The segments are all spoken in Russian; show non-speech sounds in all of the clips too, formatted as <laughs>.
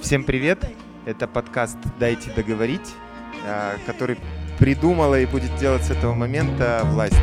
Всем привет! Это подкаст «Дайте договорить», а, который придумала и будет делать с этого момента власть.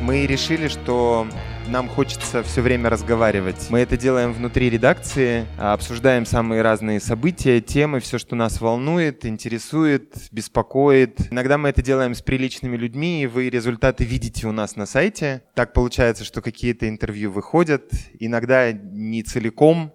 Мы решили, что нам хочется все время разговаривать. Мы это делаем внутри редакции, обсуждаем самые разные события, темы, все, что нас волнует, интересует, беспокоит. Иногда мы это делаем с приличными людьми, и вы результаты видите у нас на сайте. Так получается, что какие-то интервью выходят, иногда не целиком,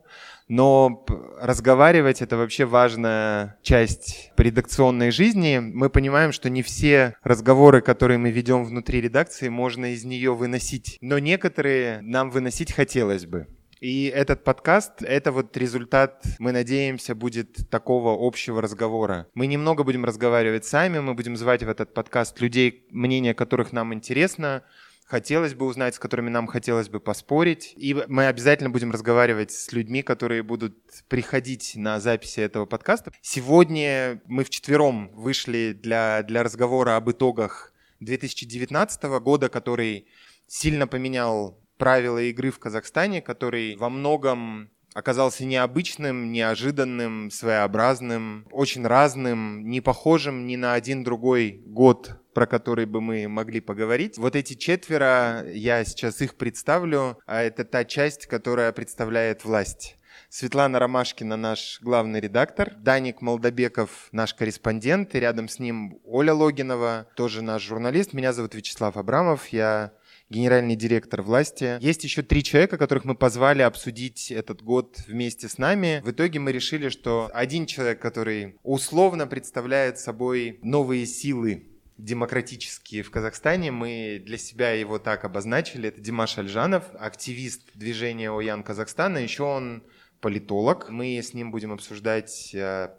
но разговаривать — это вообще важная часть редакционной жизни. Мы понимаем, что не все разговоры, которые мы ведем внутри редакции, можно из нее выносить, но некоторые нам выносить хотелось бы. И этот подкаст — это вот результат, мы надеемся, будет такого общего разговора. Мы немного будем разговаривать сами, мы будем звать в этот подкаст людей, мнение которых нам интересно, хотелось бы узнать, с которыми нам хотелось бы поспорить. И мы обязательно будем разговаривать с людьми, которые будут приходить на записи этого подкаста. Сегодня мы вчетвером вышли для, для разговора об итогах 2019 года, который сильно поменял правила игры в Казахстане, который во многом оказался необычным, неожиданным, своеобразным, очень разным, не похожим ни на один другой год про который бы мы могли поговорить. Вот эти четверо, я сейчас их представлю, а это та часть, которая представляет власть. Светлана Ромашкина, наш главный редактор, Даник Молдобеков, наш корреспондент, и рядом с ним Оля Логинова, тоже наш журналист. Меня зовут Вячеслав Абрамов, я генеральный директор власти. Есть еще три человека, которых мы позвали обсудить этот год вместе с нами. В итоге мы решили, что один человек, который условно представляет собой новые силы демократические в Казахстане. Мы для себя его так обозначили. Это Димаш Альжанов, активист движения Оян Казахстана. Еще он политолог. Мы с ним будем обсуждать э,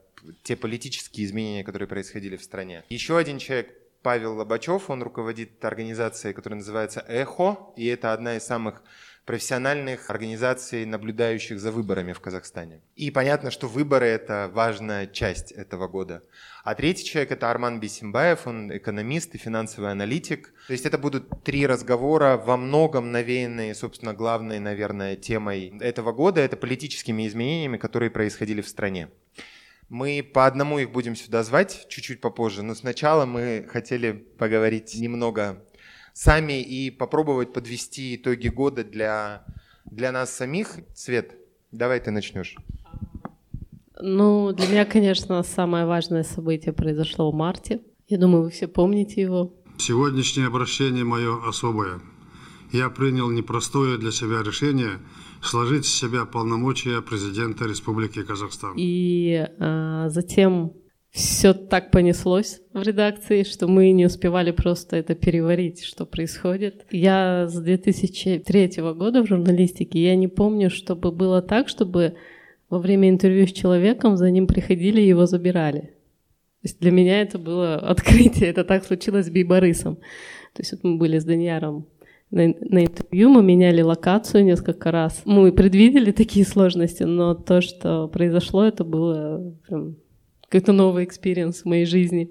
те политические изменения, которые происходили в стране. Еще один человек, Павел Лобачев, он руководит организацией, которая называется «Эхо», и это одна из самых профессиональных организаций, наблюдающих за выборами в Казахстане. И понятно, что выборы – это важная часть этого года. А третий человек – это Арман Бисимбаев, он экономист и финансовый аналитик. То есть это будут три разговора, во многом навеянные, собственно, главной, наверное, темой этого года – это политическими изменениями, которые происходили в стране. Мы по одному их будем сюда звать чуть-чуть попозже, но сначала мы хотели поговорить немного сами и попробовать подвести итоги года для, для нас самих. Свет, давай ты начнешь. Ну, для меня, конечно, самое важное событие произошло в марте. Я думаю, вы все помните его. Сегодняшнее обращение мое особое. Я принял непростое для себя решение сложить с себя полномочия президента Республики Казахстан. И а, затем все так понеслось в редакции, что мы не успевали просто это переварить, что происходит. Я с 2003 года в журналистике, я не помню, чтобы было так, чтобы во время интервью с человеком за ним приходили и его забирали. То есть для меня это было <laughs> открытие, это так случилось с Бейборысом. То есть вот мы были с Данияром на, на интервью, мы меняли локацию несколько раз. Мы предвидели такие сложности, но то, что произошло, это было прям какой-то новый experience в моей жизни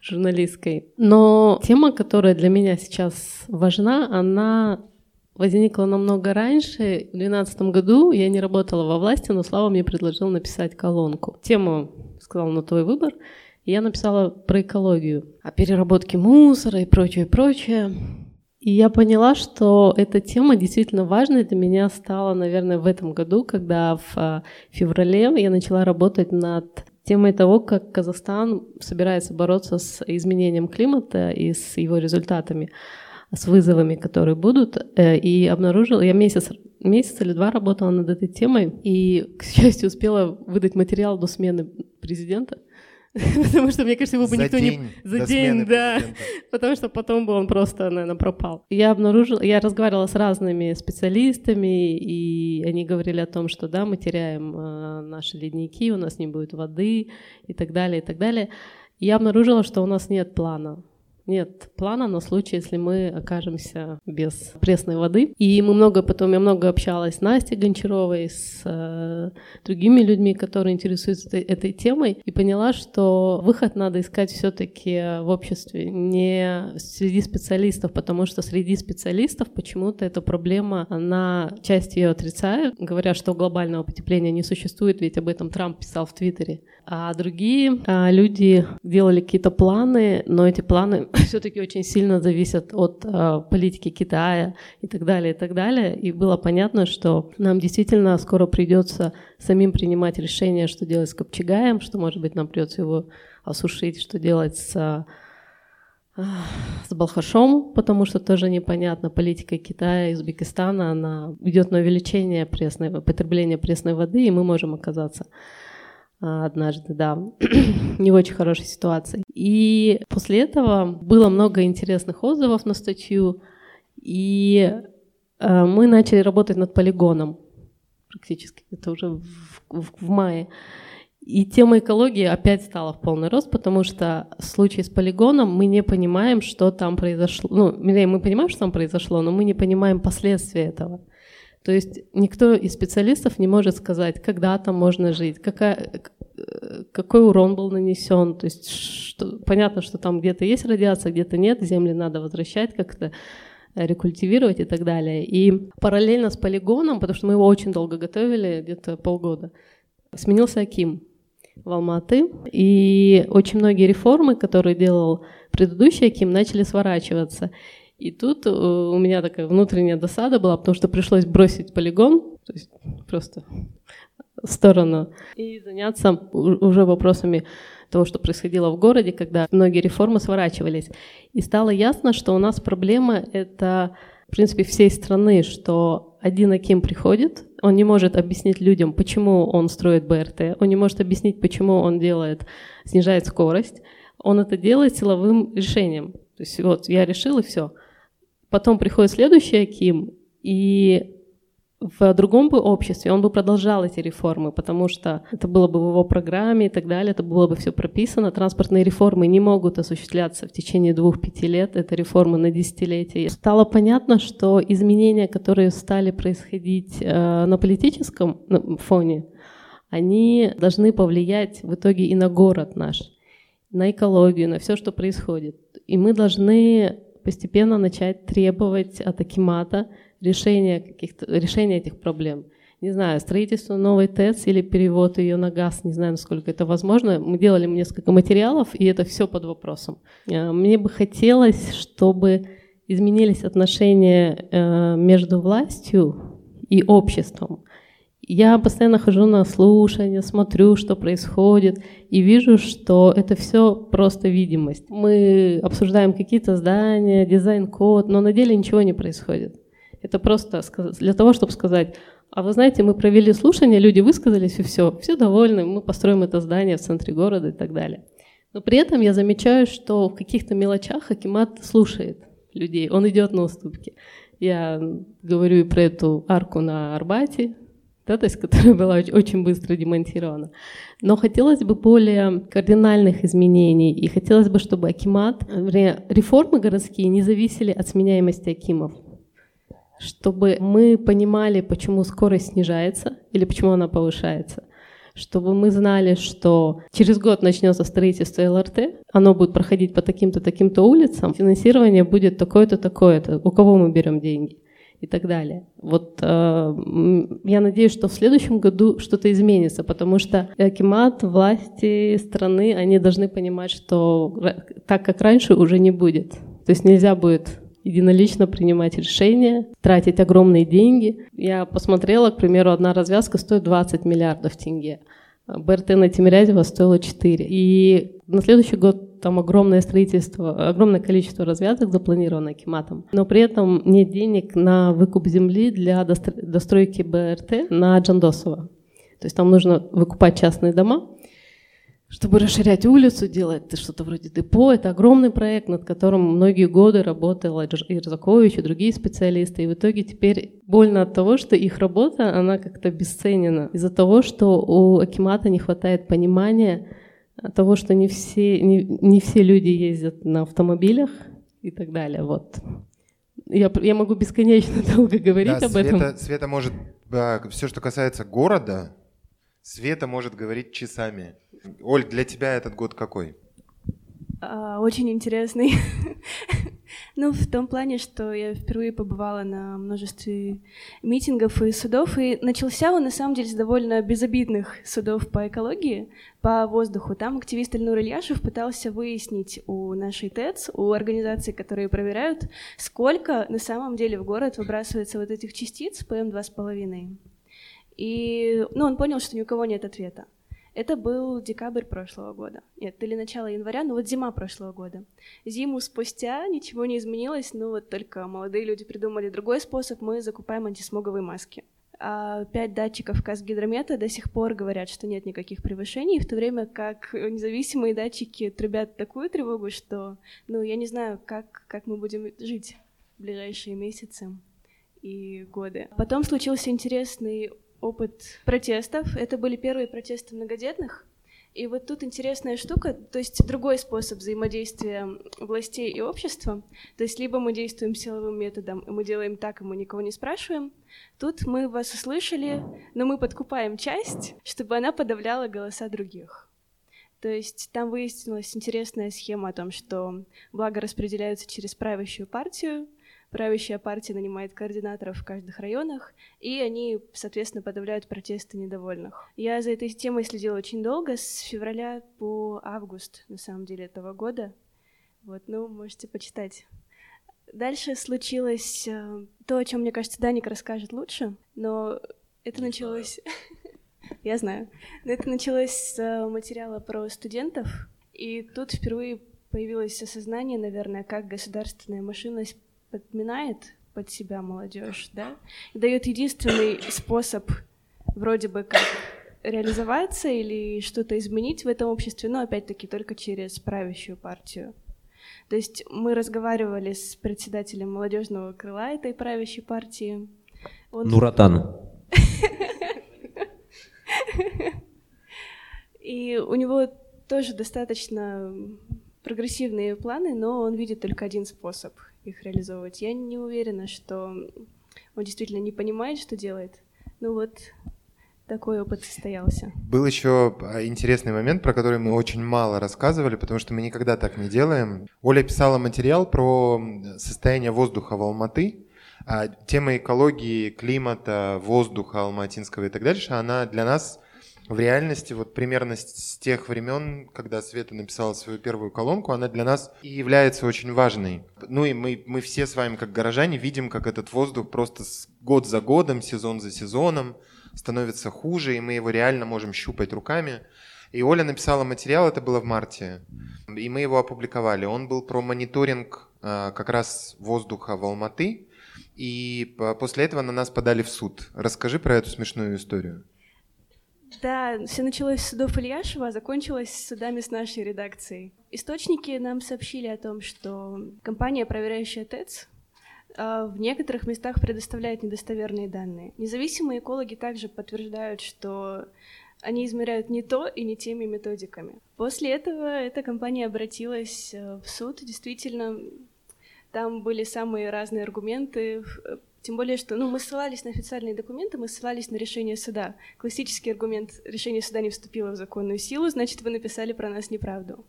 журналистской. Но тема, которая для меня сейчас важна, она возникла намного раньше. В 2012 году я не работала во власти, но Слава мне предложил написать колонку. Тему сказал на твой выбор. И я написала про экологию, о переработке мусора и прочее, прочее. И я поняла, что эта тема действительно важной для меня стала, наверное, в этом году, когда в а, феврале я начала работать над темой того, как Казахстан собирается бороться с изменением климата и с его результатами, с вызовами, которые будут. Э, и обнаружила, я месяц, месяц или два работала над этой темой, и, к счастью, успела выдать материал до смены президента. <laughs> Потому что, мне кажется, его бы за никто день не... За день, да. Президента. <laughs> Потому что потом бы он просто, наверное, пропал. Я обнаружила... Я разговаривала с разными специалистами, и они говорили о том, что, да, мы теряем э, наши ледники, у нас не будет воды и так далее, и так далее. И я обнаружила, что у нас нет плана. Нет плана на случай, если мы окажемся без пресной воды. И мы много потом, я много общалась с Настей Гончаровой, с э, другими людьми, которые интересуются этой, этой темой, и поняла, что выход надо искать все-таки в обществе, не среди специалистов, потому что среди специалистов почему-то эта проблема, она часть ее отрицает, говоря, что глобального потепления не существует, ведь об этом Трамп писал в Твиттере. А другие а, люди делали какие-то планы, но эти планы <laughs> все-таки очень сильно зависят от а, политики Китая и так далее, и так далее. И было понятно, что нам действительно скоро придется самим принимать решение, что делать с Копчегаем, что, может быть, нам придется его осушить, что делать с а, <sighs> с Балхашом, потому что тоже непонятно, политика Китая и Узбекистана, она идет на увеличение пресной, потребления пресной воды, и мы можем оказаться однажды, да, <clears throat> не в очень хорошей ситуации. И после этого было много интересных отзывов на статью, и э, мы начали работать над полигоном практически, это уже в, в, в мае. И тема экологии опять стала в полный рост, потому что в случае с полигоном мы не понимаем, что там произошло. Ну, мы понимаем, что там произошло, но мы не понимаем последствия этого. То есть никто из специалистов не может сказать, когда там можно жить, какая, какой урон был нанесен. То есть что, понятно, что там где-то есть радиация, где-то нет, земли надо возвращать как-то рекультивировать и так далее. И параллельно с полигоном, потому что мы его очень долго готовили, где-то полгода, сменился Аким в Алматы, и очень многие реформы, которые делал предыдущий Аким, начали сворачиваться. И тут э, у меня такая внутренняя досада была, потому что пришлось бросить полигон, то есть просто в сторону, и заняться уже вопросами того, что происходило в городе, когда многие реформы сворачивались. И стало ясно, что у нас проблема — это, в принципе, всей страны, что один Аким приходит, он не может объяснить людям, почему он строит БРТ, он не может объяснить, почему он делает, снижает скорость, он это делает силовым решением. То есть вот я решил и все. Потом приходит следующий Аким, и в другом бы обществе он бы продолжал эти реформы, потому что это было бы в его программе и так далее, это было бы все прописано. Транспортные реформы не могут осуществляться в течение двух-пяти лет, это реформы на десятилетия. Стало понятно, что изменения, которые стали происходить э, на политическом фоне, они должны повлиять в итоге и на город наш, на экологию, на все, что происходит. И мы должны постепенно начать требовать от Акимата решения, каких-то, решения этих проблем. Не знаю, строительство новой ТЭЦ или перевод ее на газ, не знаю, насколько это возможно. Мы делали несколько материалов, и это все под вопросом. Э, мне бы хотелось, чтобы изменились отношения э, между властью и обществом. Я постоянно хожу на слушания, смотрю, что происходит, и вижу, что это все просто видимость. Мы обсуждаем какие-то здания, дизайн-код, но на деле ничего не происходит. Это просто для того, чтобы сказать, а вы знаете, мы провели слушание, люди высказались, и все, все довольны, мы построим это здание в центре города и так далее. Но при этом я замечаю, что в каких-то мелочах Акимат слушает людей, он идет на уступки. Я говорю и про эту арку на Арбате, то есть, которая была очень быстро демонтирована. Но хотелось бы более кардинальных изменений, и хотелось бы, чтобы Акимат, реформы городские не зависели от сменяемости Акимов. Чтобы мы понимали, почему скорость снижается или почему она повышается. Чтобы мы знали, что через год начнется строительство ЛРТ, оно будет проходить по таким-то, таким-то улицам, финансирование будет такое-то, такое-то, у кого мы берем деньги и так далее. Вот э, я надеюсь, что в следующем году что-то изменится, потому что Акимат, власти страны, они должны понимать, что так, как раньше, уже не будет. То есть нельзя будет единолично принимать решения, тратить огромные деньги. Я посмотрела, к примеру, одна развязка стоит 20 миллиардов тенге. БРТ на Тимирязево стоило 4. И на следующий год там огромное строительство, огромное количество развязок запланировано Киматом. Но при этом нет денег на выкуп земли для достройки БРТ на Джандосово. То есть там нужно выкупать частные дома, чтобы расширять улицу, делать что-то вроде депо. Это огромный проект, над которым многие годы работал Ирзакович и другие специалисты. И в итоге теперь больно от того, что их работа, она как-то обесценена. Из-за того, что у Акимата не хватает понимания того, что не все, не, не все люди ездят на автомобилях и так далее. Вот. Я, я могу бесконечно <laughs> долго говорить да, об Света, этом. Света может, да, все, что касается города, Света может говорить часами. Оль, для тебя этот год какой? А, очень интересный. <laughs> ну, в том плане, что я впервые побывала на множестве митингов и судов, и начался он, на самом деле, с довольно безобидных судов по экологии, по воздуху. Там активист Ильнур Ильяшев пытался выяснить у нашей ТЭЦ, у организаций, которые проверяют, сколько на самом деле в город выбрасывается вот этих частиц ПМ2,5. И ну, он понял, что ни у кого нет ответа. Это был декабрь прошлого года. Нет, или начало января, ну вот зима прошлого года. Зиму спустя ничего не изменилось, ну вот только молодые люди придумали другой способ, мы закупаем антисмоговые маски. А пять датчиков Казгидромета до сих пор говорят, что нет никаких превышений, в то время как независимые датчики трубят такую тревогу, что, ну, я не знаю, как, как мы будем жить в ближайшие месяцы и годы. Потом случился интересный опыт протестов. Это были первые протесты многодетных. И вот тут интересная штука, то есть другой способ взаимодействия властей и общества. То есть либо мы действуем силовым методом, и мы делаем так, и мы никого не спрашиваем. Тут мы вас услышали, но мы подкупаем часть, чтобы она подавляла голоса других. То есть там выяснилась интересная схема о том, что благо распределяются через правящую партию, правящая партия нанимает координаторов в каждых районах, и они, соответственно, подавляют протесты недовольных. Я за этой темой следила очень долго, с февраля по август, на самом деле, этого года. Вот, ну, можете почитать. Дальше случилось э, то, о чем, мне кажется, Даник расскажет лучше, но это началось... <laughs> Я знаю. Но это началось с э, материала про студентов, и тут впервые появилось осознание, наверное, как государственная машина подминает под себя молодежь, да, и дает единственный способ вроде бы как реализоваться или что-то изменить в этом обществе, но опять-таки только через правящую партию. То есть мы разговаривали с председателем молодежного крыла этой правящей партии. Он... Нуратан. И у него тоже достаточно прогрессивные планы, но он видит только один способ их реализовывать. Я не уверена, что он действительно не понимает, что делает. Ну вот, такой опыт состоялся. Был еще а, интересный момент, про который мы очень мало рассказывали, потому что мы никогда так не делаем. Оля писала материал про состояние воздуха в Алматы. А тема экологии, климата, воздуха алматинского и так дальше, она для нас в реальности, вот примерно с тех времен, когда Света написала свою первую колонку, она для нас и является очень важной. Ну и мы, мы все с вами, как горожане, видим, как этот воздух просто год за годом, сезон за сезоном становится хуже, и мы его реально можем щупать руками. И Оля написала материал, это было в марте, и мы его опубликовали. Он был про мониторинг а, как раз воздуха в Алматы, и после этого на нас подали в суд. Расскажи про эту смешную историю. Да, все началось с судов Ильяшева, а закончилось судами с нашей редакцией. Источники нам сообщили о том, что компания, проверяющая ТЭЦ, а, в некоторых местах предоставляет недостоверные данные. Независимые экологи также подтверждают, что они измеряют не то и не теми методиками. После этого эта компания обратилась э, в суд. Действительно, там были самые разные аргументы, тем более, что ну, мы ссылались на официальные документы, мы ссылались на решение суда. Классический аргумент решение суда не вступило в законную силу, значит, вы написали про нас неправду.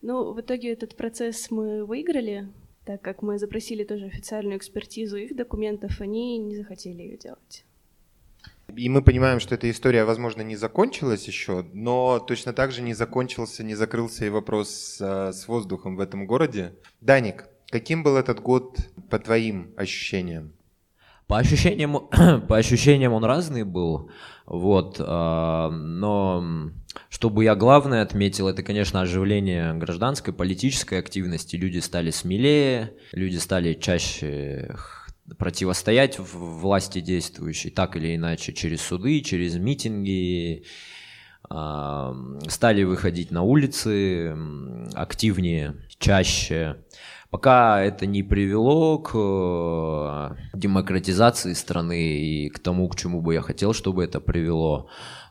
Но в итоге этот процесс мы выиграли, так как мы запросили тоже официальную экспертизу их документов, они не захотели ее делать. И мы понимаем, что эта история, возможно, не закончилась еще, но точно так же не закончился, не закрылся и вопрос а, с воздухом в этом городе. Даник, каким был этот год по твоим ощущениям? По ощущениям, <clears throat> по ощущениям он разный был, вот, э, но чтобы я главное отметил, это, конечно, оживление гражданской, политической активности. Люди стали смелее, люди стали чаще противостоять власти действующей, так или иначе, через суды, через митинги, э, стали выходить на улицы активнее, чаще. Пока это не привело к э, демократизации страны и к тому, к чему бы я хотел, чтобы это привело.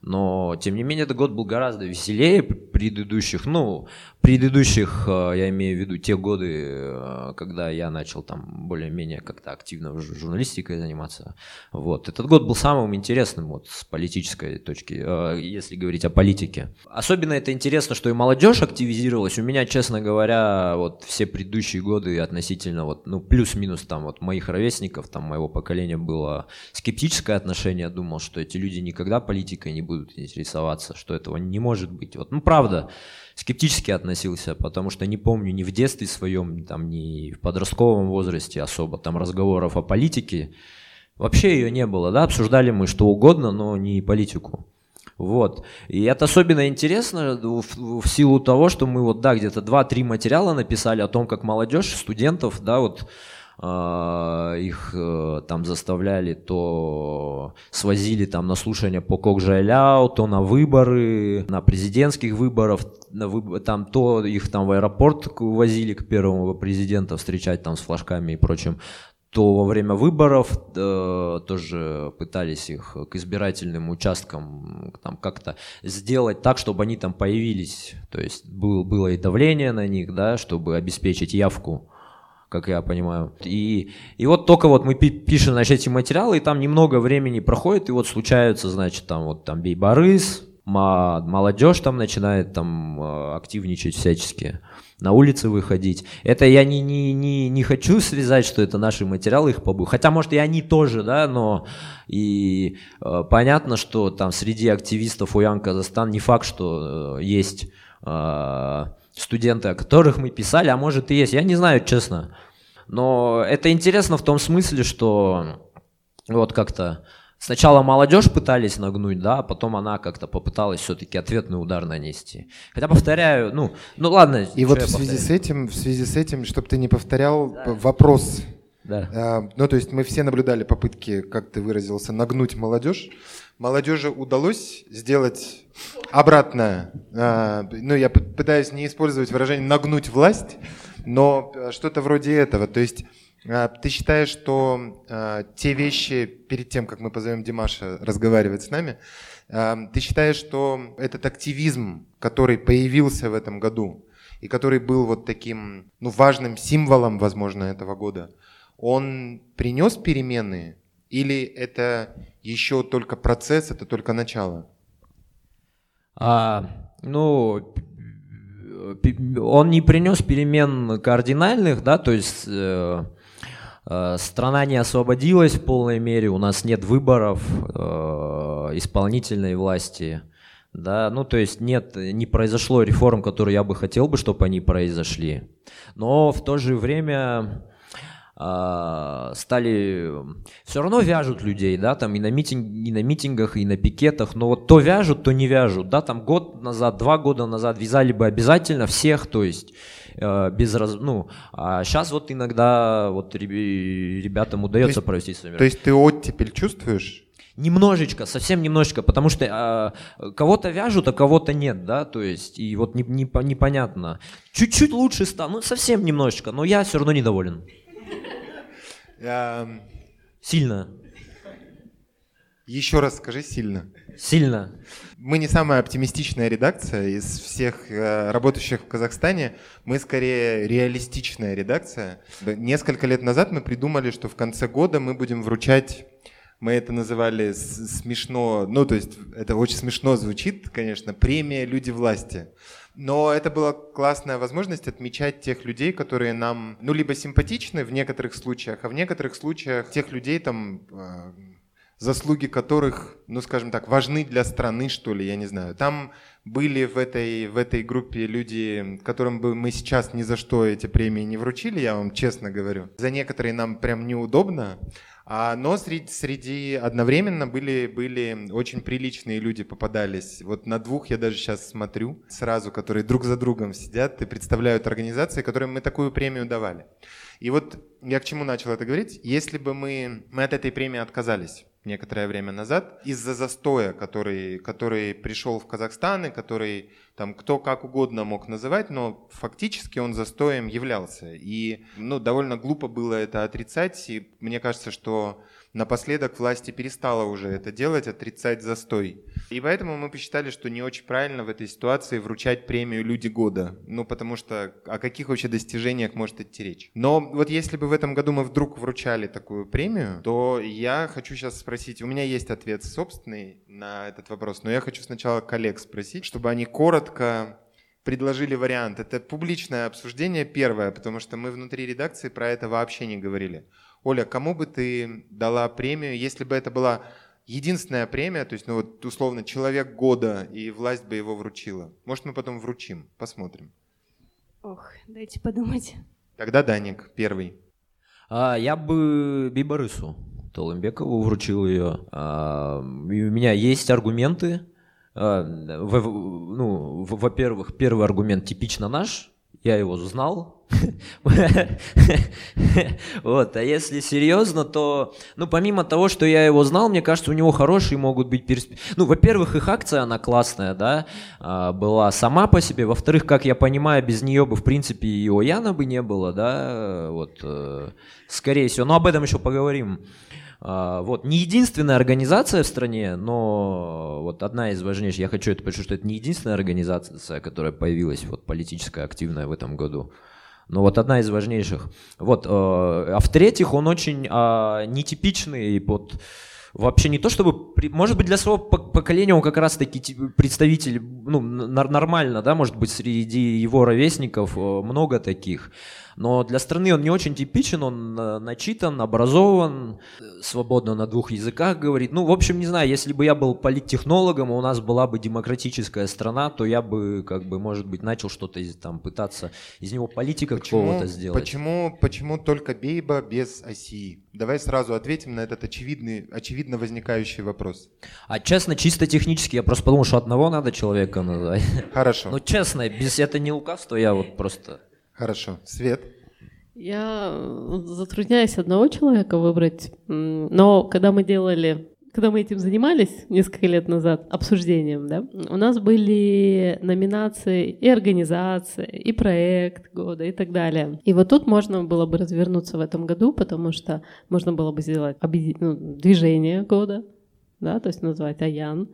Но, тем не менее, этот год был гораздо веселее предыдущих. Ну, предыдущих, э, я имею в виду те годы, э, когда я начал там более-менее как-то активно журналистикой заниматься. Вот. Этот год был самым интересным вот с политической точки, э, если говорить о политике. Особенно это интересно, что и молодежь активизировалась. У меня, честно говоря, вот все предыдущие годы относительно вот, ну, плюс-минус там вот моих ровесников, там моего поколения было скептическое отношение. Думал, что эти люди никогда политикой не будут интересоваться, что этого не может быть. Вот, ну, правда, скептически относился, потому что не помню ни в детстве своем, там, ни в подростковом возрасте особо там разговоров о политике. Вообще ее не было, да, обсуждали мы что угодно, но не политику. Вот. И это особенно интересно в, в силу того, что мы вот, да, где-то 2-3 материала написали о том, как молодежь, студентов, да, вот их э, там заставляли, то свозили там на слушание по Кокжайляу, то на выборы, на президентских выборах, на выбор, там то их там в аэропорт возили к первому президента встречать там с флажками и прочим, то во время выборов э, тоже пытались их к избирательным участкам там как-то сделать так, чтобы они там появились. То есть был, было и давление на них, да, чтобы обеспечить явку как я понимаю. И, и вот только вот мы пишем, значит, эти материалы, и там немного времени проходит, и вот случаются, значит, там вот там Бейбарыс, молодежь там начинает там э, активничать всячески, на улицы выходить. Это я не, не, не, не хочу связать, что это наши материалы их побыл. Хотя, может, и они тоже, да, но и э, понятно, что там среди активистов Уян Казахстан не факт, что э, есть э, студенты, о которых мы писали, а может и есть, я не знаю, честно. Но это интересно в том смысле, что вот как-то сначала молодежь пытались нагнуть, да, а потом она как-то попыталась все-таки ответный удар нанести. Хотя повторяю, ну, ну ладно. И вот в связи повторяю? с этим, в связи с этим, чтобы ты не повторял да. вопрос. Да. А, ну, то есть мы все наблюдали попытки, как ты выразился, нагнуть молодежь. Молодежи удалось сделать обратное. А, ну, я пытаюсь не использовать выражение «нагнуть власть», но э, что-то вроде этого. То есть а, ты считаешь, что а, те вещи, перед тем, как мы позовем Димаша разговаривать с нами, ты считаешь, что этот активизм, который появился в этом году, и который был вот таким ну, важным символом, возможно, этого года, он принес перемены или это еще только процесс, это только начало? А, ну, он не принес перемен кардинальных, да, то есть э, э, страна не освободилась в полной мере, у нас нет выборов э, исполнительной власти, да, ну то есть нет, не произошло реформ, которые я бы хотел бы, чтобы они произошли, но в то же время стали все равно вяжут людей, да, там и на, митинг, и на митингах, и на пикетах, но вот то вяжут, то не вяжут, да, там год назад, два года назад вязали бы обязательно всех, то есть э, без раз, ну, а сейчас вот иногда вот ребятам удается есть, провести свои То есть ты оттепель чувствуешь? Немножечко, совсем немножечко, потому что э, кого-то вяжут, а кого-то нет, да, то есть, и вот не, не, непонятно. Чуть-чуть лучше стало, ну, совсем немножечко, но я все равно недоволен. Эм, сильно. Еще раз скажи сильно. Сильно. Мы не самая оптимистичная редакция из всех э, работающих в Казахстане. Мы скорее реалистичная редакция. Несколько лет назад мы придумали, что в конце года мы будем вручать мы это называли смешно, ну то есть это очень смешно звучит, конечно, премия «Люди власти». Но это была классная возможность отмечать тех людей, которые нам, ну, либо симпатичны в некоторых случаях, а в некоторых случаях тех людей, там, э, заслуги которых, ну, скажем так, важны для страны, что ли, я не знаю. Там были в этой, в этой группе люди, которым бы мы сейчас ни за что эти премии не вручили, я вам честно говорю. За некоторые нам прям неудобно, а, но среди, среди одновременно были, были очень приличные люди попадались. Вот на двух я даже сейчас смотрю сразу, которые друг за другом сидят и представляют организации, которым мы такую премию давали. И вот я к чему начал это говорить? Если бы мы, мы от этой премии отказались некоторое время назад из-за застоя, который, который пришел в Казахстан и который Там кто как угодно мог называть, но фактически он застоем являлся. И ну, довольно глупо было это отрицать. И мне кажется, что Напоследок власти перестала уже это делать, отрицать застой. И поэтому мы посчитали, что не очень правильно в этой ситуации вручать премию «Люди года». Ну, потому что о каких вообще достижениях может идти речь? Но вот если бы в этом году мы вдруг вручали такую премию, то я хочу сейчас спросить, у меня есть ответ собственный на этот вопрос, но я хочу сначала коллег спросить, чтобы они коротко предложили вариант. Это публичное обсуждение первое, потому что мы внутри редакции про это вообще не говорили. Оля, кому бы ты дала премию, если бы это была единственная премия, то есть, ну вот условно, человек года, и власть бы его вручила? Может, мы потом вручим? Посмотрим. Ох, дайте подумать. Тогда Даник, первый. А, я бы Бибарысу Толымбекову вручил ее. А, у меня есть аргументы. А, ну, во-первых, первый аргумент типично наш, я его знал. вот, а если серьезно, то, ну, помимо того, что я его знал, мне кажется, у него хорошие могут быть перспективы. Ну, во-первых, их акция, она классная, да, а, была сама по себе. Во-вторых, как я понимаю, без нее бы, в принципе, и Ояна бы не было, да, вот, э, скорее всего. Но об этом еще поговорим. А, вот, не единственная организация в стране, но вот одна из важнейших, я хочу это подчеркнуть, что это не единственная организация, которая появилась, вот, политическая, активная в этом году. Но вот одна из важнейших. Вот, э, а в-третьих, он очень а, нетипичный, вот, вообще не то чтобы, может быть, для своего поколения он как раз таки представитель, ну, нормально, да, может быть, среди его ровесников э, много таких. Но для страны он не очень типичен, он э, начитан, образован, свободно на двух языках говорит. Ну, в общем, не знаю, если бы я был политтехнологом, у нас была бы демократическая страна, то я бы, как бы, может быть, начал что-то там пытаться из него политика какого-то сделать. Почему, почему только Бейба без оси? Давай сразу ответим на этот очевидный, очевидно возникающий вопрос. А честно, чисто технически, я просто подумал, что одного надо человека назвать. Хорошо. Ну, честно, без это не указ, я вот просто... Хорошо. Свет? Я э, затрудняюсь одного человека выбрать, но когда мы делали когда мы этим занимались несколько лет назад, обсуждением, да, у нас были номинации и организация, и проект года, и так далее. И вот тут можно было бы развернуться в этом году, потому что можно было бы сделать ну, движение года, да, то есть назвать Аян,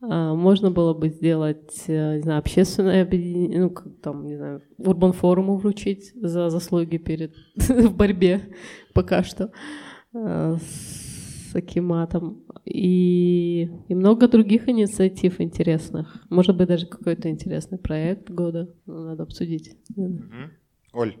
можно было бы сделать, э, не знаю, общественное объединение, ну, как там, не знаю, Урбан форуму вручить за заслуги перед <laughs> в борьбе пока что э, с Акиматом. И, и много других инициатив интересных. Может быть, даже какой-то интересный проект года надо обсудить. Оль.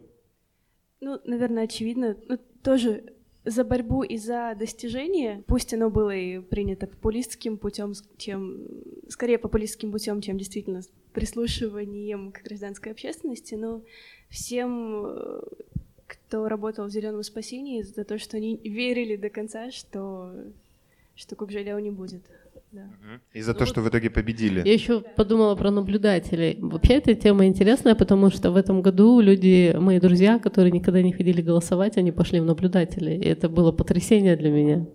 Ну, наверное, очевидно. Ну, тоже за борьбу и за достижение, пусть оно было и принято популистским путем, чем скорее популистским путем, чем действительно прислушиванием к гражданской общественности, но всем, э, кто работал в зеленом спасении, за то, что они верили до конца, что, что Кукжеляу не будет. Да. И за ну, то, что в итоге победили. Я еще подумала про наблюдателей. Вообще эта тема интересная, потому что в этом году люди, мои друзья, которые никогда не ходили голосовать, они пошли в наблюдатели. И это было потрясение для меня,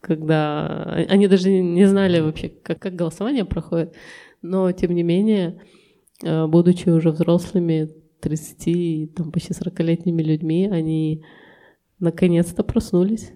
когда они даже не знали вообще, как, как голосование проходит. Но, тем не менее, э, будучи уже взрослыми, 30, там, почти 40-летними людьми, они наконец-то проснулись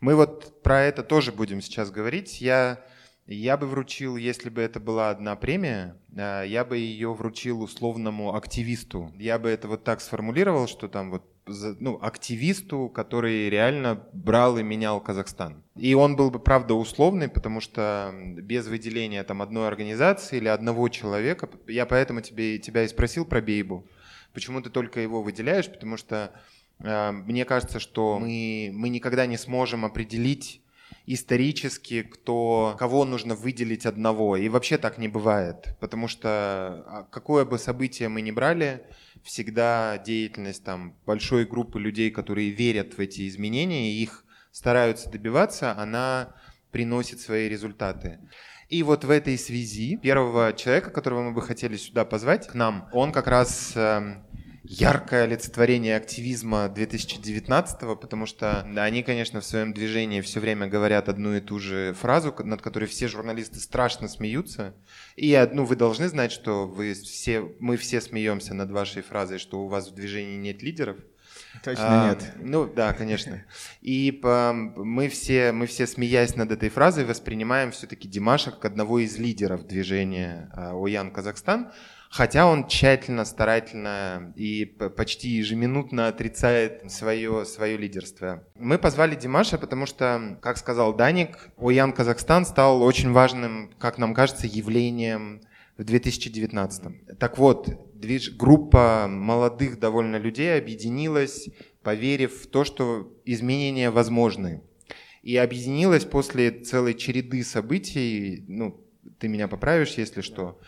мы вот про это тоже будем сейчас говорить. Я, я бы вручил, если бы это была одна премия, э, я бы ее вручил условному активисту. Я бы это вот так сформулировал, что там вот ну, активисту, который реально брал и менял Казахстан. И он был бы, правда, условный, потому что без выделения там одной организации или одного человека, я поэтому тебе, тебя и спросил про Бейбу, почему ты только его выделяешь, потому что мне кажется, что мы, мы никогда не сможем определить исторически, кто, кого нужно выделить одного. И вообще так не бывает, потому что а, какое бы событие мы ни брали, всегда деятельность там большой группы людей, которые верят в эти изменения, и их стараются добиваться, она приносит свои результаты. И вот в этой связи первого человека, которого мы бы хотели сюда позвать к нам, он как раз эм, яркое олицетворение активизма 2019, потому что они, конечно, в своем движении все время говорят одну и ту же фразу, над которой все журналисты страшно смеются. И одну вы должны знать, что вы все, мы все смеемся над вашей фразой, что у вас в движении нет лидеров. Точно а, нет. Ну да, конечно. И по, мы, все, мы все, смеясь над этой фразой, воспринимаем все-таки Димаша как одного из лидеров движения а, Оян Казахстан. Хотя он тщательно, старательно и почти ежеминутно отрицает свое, свое лидерство. Мы позвали Димаша, потому что, как сказал Даник, Оян Казахстан стал очень важным, как нам кажется, явлением в 2019. Так вот, движ... группа молодых довольно людей объединилась, поверив в то, что изменения возможны. И объединилась после целой череды событий, ну, ты меня поправишь, если что,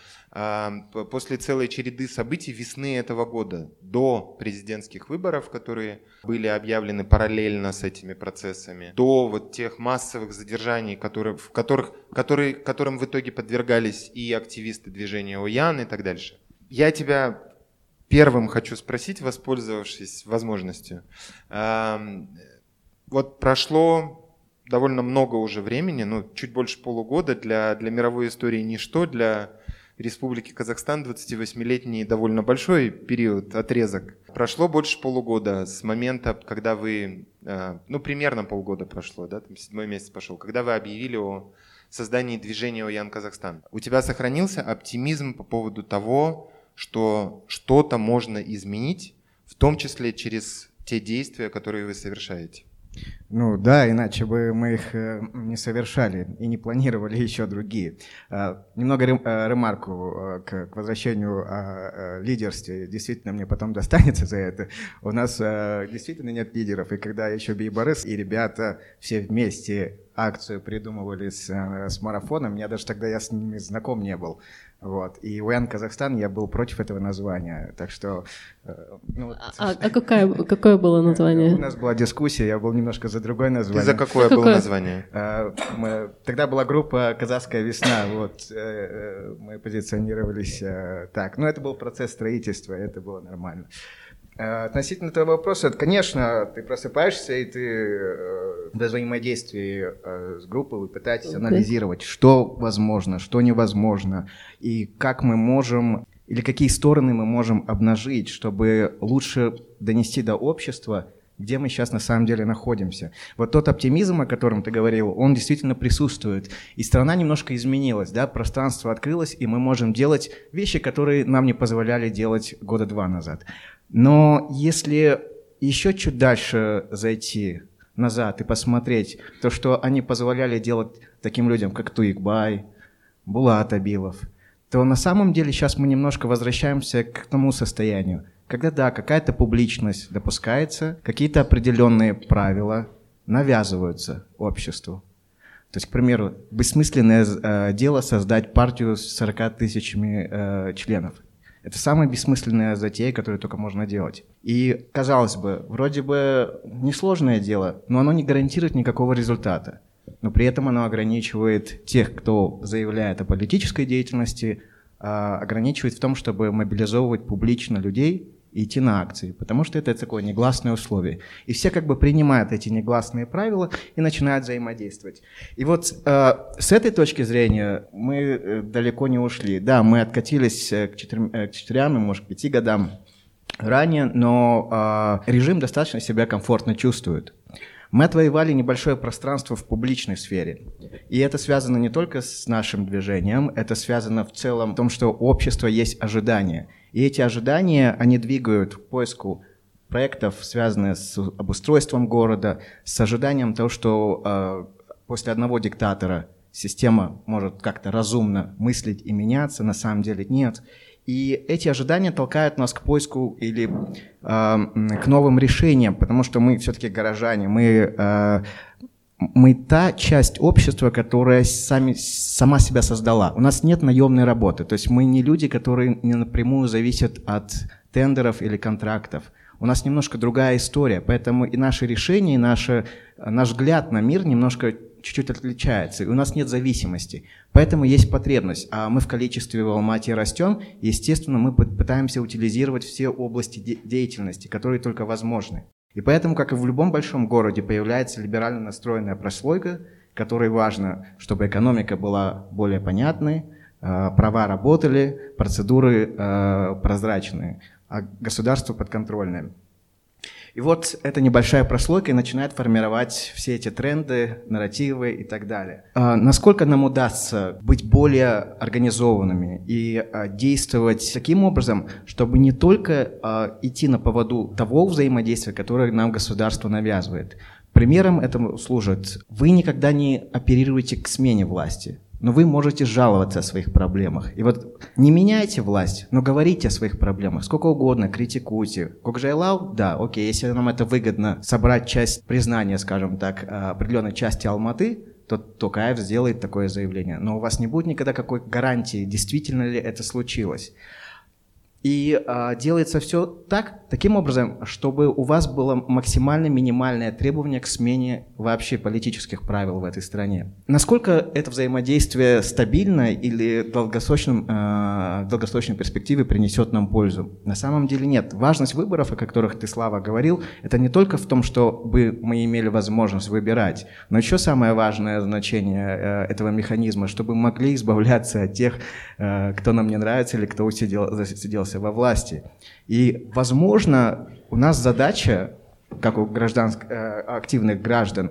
после целой череды событий весны этого года, до президентских выборов, которые были объявлены параллельно с этими процессами, до вот тех массовых задержаний, которые, в которых, которые, которым в итоге подвергались и активисты движения ОЯН и так дальше. Я тебя первым хочу спросить, воспользовавшись возможностью. Вот прошло довольно много уже времени, ну, чуть больше полугода для, для мировой истории ничто, для Республики Казахстан 28-летний довольно большой период, отрезок. Прошло больше полугода с момента, когда вы, э, ну примерно полгода прошло, да, там седьмой месяц пошел, когда вы объявили о создании движения Оян Казахстан. У тебя сохранился оптимизм по поводу того, что что-то можно изменить, в том числе через те действия, которые вы совершаете? Ну да, иначе бы мы их э, не совершали и не планировали еще другие. А, немного э, ремарку э, к возвращению о лидерстве. Действительно, мне потом <laughs> достанется за это. У нас действительно нет лидеров. И когда еще Бейборыс и ребята все вместе акцию придумывали с, с марафоном, я даже тогда я с ними знаком не был. Вот. И УН Казахстан, я был против этого названия. Так что... Э, ну, а, а какое, какое было <laughs> название? У нас была дискуссия, я был немножко за другое название. И за какое, какое? было название? Э, мы, тогда была группа «Казахская весна». Вот, э, мы позиционировались так. Но это был процесс строительства, это было нормально. Э, относительно этого вопроса, конечно, ты просыпаешься, и ты э, в взаимодействии э, с группой вы пытаетесь анализировать, что возможно, что невозможно, и как мы можем, или какие стороны мы можем обнажить, чтобы лучше донести до общества, где мы сейчас на самом деле находимся. Вот тот оптимизм, о котором ты говорил, он действительно присутствует. И страна немножко изменилась, да, пространство открылось, и мы можем делать вещи, которые нам не позволяли делать года два назад. Но если еще чуть дальше зайти назад и посмотреть то, что они позволяли делать таким людям, как Туикбай, Булат Абилов, то на самом деле сейчас мы немножко возвращаемся к тому состоянию, когда да, какая-то публичность допускается, какие-то определенные правила навязываются обществу. То есть, к примеру, бессмысленное э, дело создать партию с 40 тысячами э, членов. Это самая бессмысленная затея, которую только можно делать. И, казалось бы, вроде бы несложное дело, но оно не гарантирует никакого результата. Но при этом оно ограничивает тех, кто заявляет о политической деятельности, а, ограничивает в том, чтобы мобилизовывать публично людей идти на акции, потому что это такое негласное условие. И все как бы принимают эти негласные правила и начинают взаимодействовать. И вот э, с этой точки зрения мы э, далеко не ушли. Да, мы откатились э, к четырем, э, к четырем, может, пяти годам ранее, но э, режим достаточно себя комфортно чувствует. Мы отвоевали небольшое пространство в публичной сфере. И это связано не только с нашим движением, это связано в целом в том, что у общества есть ожидания – и эти ожидания, они двигают к поиску проектов, связанных с обустройством города, с ожиданием того, что э, после одного диктатора система может как-то разумно мыслить и меняться, на самом деле нет. И эти ожидания толкают нас к поиску или э, к новым решениям, потому что мы все-таки горожане, мы э, мы та часть общества, которая сами, сама себя создала. У нас нет наемной работы, то есть мы не люди, которые не напрямую зависят от тендеров или контрактов. У нас немножко другая история, поэтому и наши решения, и наши, наш взгляд на мир немножко чуть-чуть отличается, и у нас нет зависимости. Поэтому есть потребность. А мы в количестве в Алмате растем, естественно, мы пытаемся утилизировать все области де- деятельности, которые только возможны. И поэтому, как и в любом большом городе, появляется либерально настроенная прослойка, которой важно, чтобы экономика была более понятной, э, права работали, процедуры э, прозрачные, а государство подконтрольное. И вот эта небольшая прослойка начинает формировать все эти тренды, нарративы и так далее. А насколько нам удастся быть более организованными и а, действовать таким образом, чтобы не только а, идти на поводу того взаимодействия, которое нам государство навязывает. Примером этому служит, вы никогда не оперируете к смене власти но вы можете жаловаться о своих проблемах. И вот не меняйте власть, но говорите о своих проблемах, сколько угодно, критикуйте. Кокжайлау, да, окей, если нам это выгодно собрать часть признания, скажем так, э, определенной части Алматы, то Токаев сделает такое заявление. Но у вас не будет никогда какой гарантии, действительно ли это случилось. И а, делается все так, таким образом, чтобы у вас было максимально минимальное требование к смене вообще политических правил в этой стране. Насколько это взаимодействие стабильно или в долгосрочном, а, в долгосрочной перспективе принесет нам пользу? На самом деле нет. Важность выборов, о которых ты, Слава, говорил, это не только в том, чтобы мы имели возможность выбирать, но еще самое важное значение э, этого механизма, чтобы мы могли избавляться от тех, э, кто нам не нравится или кто усидел, засиделся находился во власти. И, возможно, у нас задача, как у гражданск... Э, активных граждан,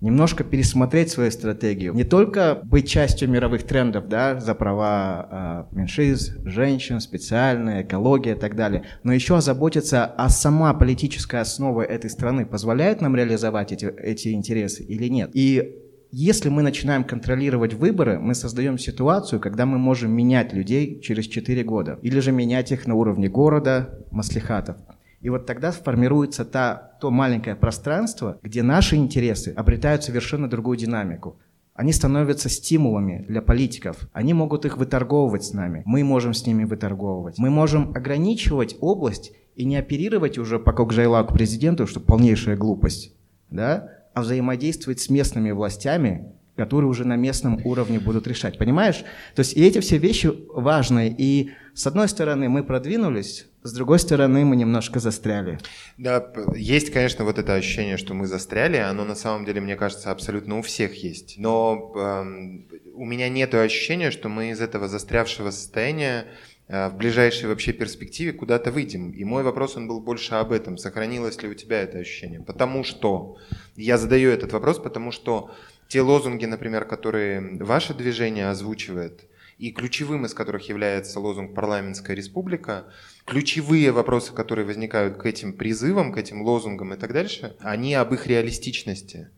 немножко пересмотреть свою стратегию. Не только быть частью мировых трендов, да, за права э, меньшинств, женщин, специальная экология и так далее, но еще озаботиться, а сама политическая основа этой страны позволяет нам реализовать эти, эти интересы или нет. И если мы начинаем контролировать выборы, мы создаем ситуацию, когда мы можем менять людей через 4 года. Или же менять их на уровне города, маслихатов. И вот тогда формируется та, то маленькое пространство, где наши интересы обретают совершенно другую динамику. Они становятся стимулами для политиков. Они могут их выторговывать с нами. Мы можем с ними выторговывать. Мы можем ограничивать область и не оперировать уже по Кокжайлаку президенту, что полнейшая глупость. Да? А взаимодействовать с местными властями, которые уже на местном уровне будут решать. Понимаешь? То есть и эти все вещи важны. И с одной стороны мы продвинулись, с другой стороны мы немножко застряли. Да, есть, конечно, вот это ощущение, что мы застряли. Оно на самом деле, мне кажется, абсолютно у всех есть. Но эм, у меня нет ощущения, что мы из этого застрявшего состояния в ближайшей вообще перспективе куда-то выйдем. И мой вопрос, он был больше об этом. Сохранилось ли у тебя это ощущение? Потому что, я задаю этот вопрос, потому что те лозунги, например, которые ваше движение озвучивает, и ключевым из которых является лозунг «Парламентская республика», ключевые вопросы, которые возникают к этим призывам, к этим лозунгам и так дальше, они об их реалистичности.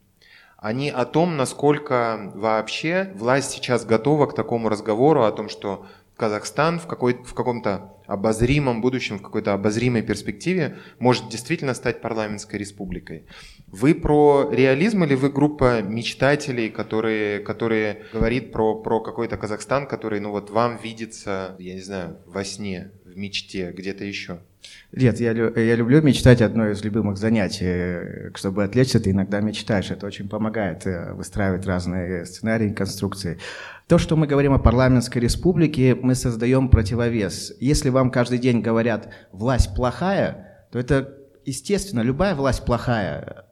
Они о том, насколько вообще власть сейчас готова к такому разговору о том, что Казахстан в, какой, в каком-то обозримом будущем, в какой-то обозримой перспективе может действительно стать парламентской республикой. Вы про реализм или вы группа мечтателей, которые, которые говорит про, про какой-то Казахстан, который ну вот вам видится, я не знаю, во сне, в мечте, где-то еще? Нет, я, я люблю мечтать, одно из любимых занятий. Чтобы отвлечься, ты иногда мечтаешь. Это очень помогает э, выстраивать разные сценарии, конструкции. То, что мы говорим о парламентской республике, мы создаем противовес. Если вам каждый день говорят «власть плохая», то это, естественно, любая власть плохая.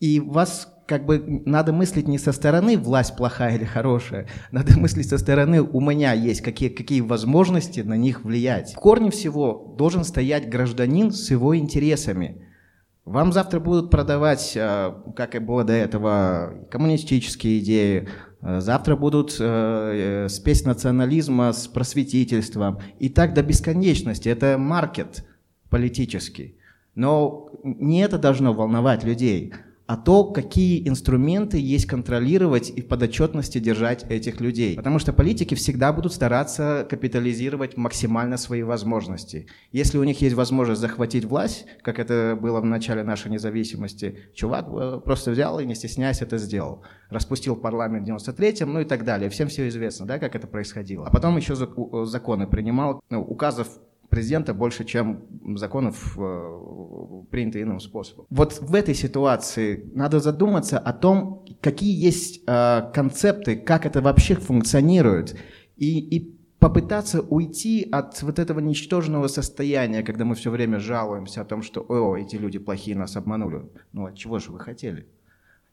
И вас как бы надо мыслить не со стороны власть плохая или хорошая, <laughs> надо мыслить со стороны у меня есть какие, какие возможности на них влиять. В корне всего должен стоять гражданин с его интересами. Вам завтра будут продавать, э, как и было до этого, коммунистические идеи, завтра будут э, спесь национализма с просветительством, и так до бесконечности. Это маркет политический. Но не это должно волновать людей а то, какие инструменты есть контролировать и в подотчетности держать этих людей. Потому что политики всегда будут стараться капитализировать максимально свои возможности. Если у них есть возможность захватить власть, как это было в начале нашей независимости, чувак э, просто взял и не стесняясь это сделал. Распустил парламент в 93-м, ну и так далее. Всем все известно, да, как это происходило. А потом еще законы принимал, ну, указов президента больше, чем законов, э, принятых иным способом. Вот в этой ситуации надо задуматься о том, какие есть э, концепты, как это вообще функционирует, и, и попытаться уйти от вот этого ничтожного состояния, когда мы все время жалуемся о том, что «О, эти люди плохие, нас обманули». Ну, от чего же вы хотели?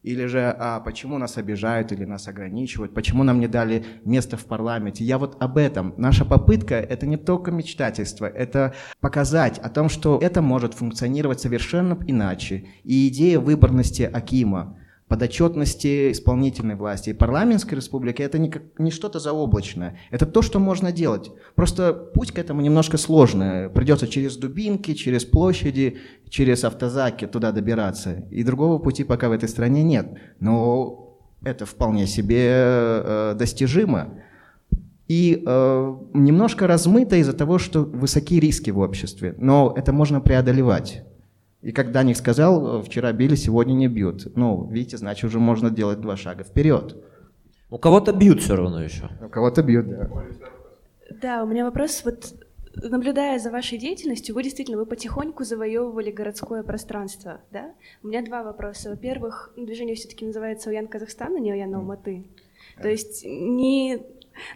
Или же а почему нас обижают или нас ограничивают, почему нам не дали место в парламенте. Я вот об этом. Наша попытка — это не только мечтательство, это показать о том, что это может функционировать совершенно иначе. И идея выборности Акима — подотчетности исполнительной власти. И парламентской республики это не, не что-то заоблачное. Это то, что можно делать. Просто путь к этому немножко сложный. Придется через дубинки, через площади, через автозаки туда добираться. И другого пути пока в этой стране нет. Но это вполне себе э, достижимо. И э, немножко размыто из-за того, что высокие риски в обществе. Но это можно преодолевать. И как Даник сказал, э, вчера били, сегодня не бьют. Ну, видите, значит, уже можно делать два шага вперед. У кого-то бьют все равно еще. У кого-то бьют, да. Да, у меня вопрос, вот наблюдая за вашей деятельностью, вы действительно, вы потихоньку завоевывали городское пространство, да? У меня два вопроса. Во-первых, движение все-таки называется «Уян Казахстан», а не «Уян Алматы». То есть не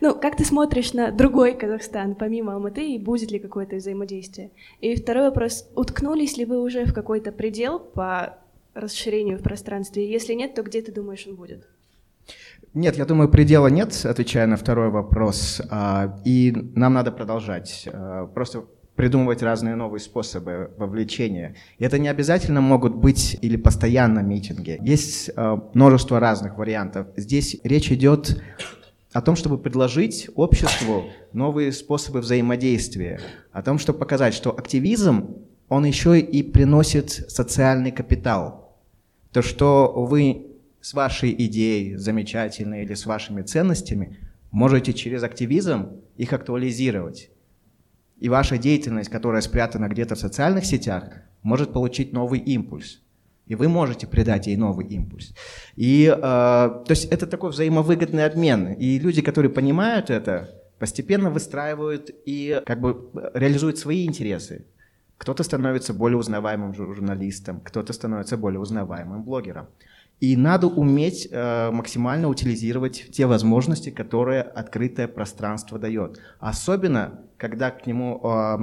ну, как ты смотришь на другой Казахстан, помимо Алматы, и будет ли какое-то взаимодействие? И второй вопрос, уткнулись ли вы уже в какой-то предел по расширению в пространстве? Если нет, то где ты думаешь он будет? Нет, я думаю, предела нет, отвечая на второй вопрос. А, и нам надо продолжать. А, просто придумывать разные новые способы вовлечения. И это не обязательно могут быть или постоянно митинги. Есть а, множество разных вариантов. Здесь речь идет о том, чтобы предложить обществу новые способы взаимодействия, о том, чтобы показать, что активизм, он еще и приносит социальный капитал. То, что вы с вашей идеей замечательной или с вашими ценностями можете через активизм их актуализировать. И ваша деятельность, которая спрятана где-то в социальных сетях, может получить новый импульс и вы можете придать ей новый импульс. И, э, то есть это такой взаимовыгодный обмен. И люди, которые понимают это, постепенно выстраивают и как бы реализуют свои интересы. Кто-то становится более узнаваемым журналистом, кто-то становится более узнаваемым блогером. И надо уметь э, максимально утилизировать те возможности, которые открытое пространство дает. Особенно, когда к нему э,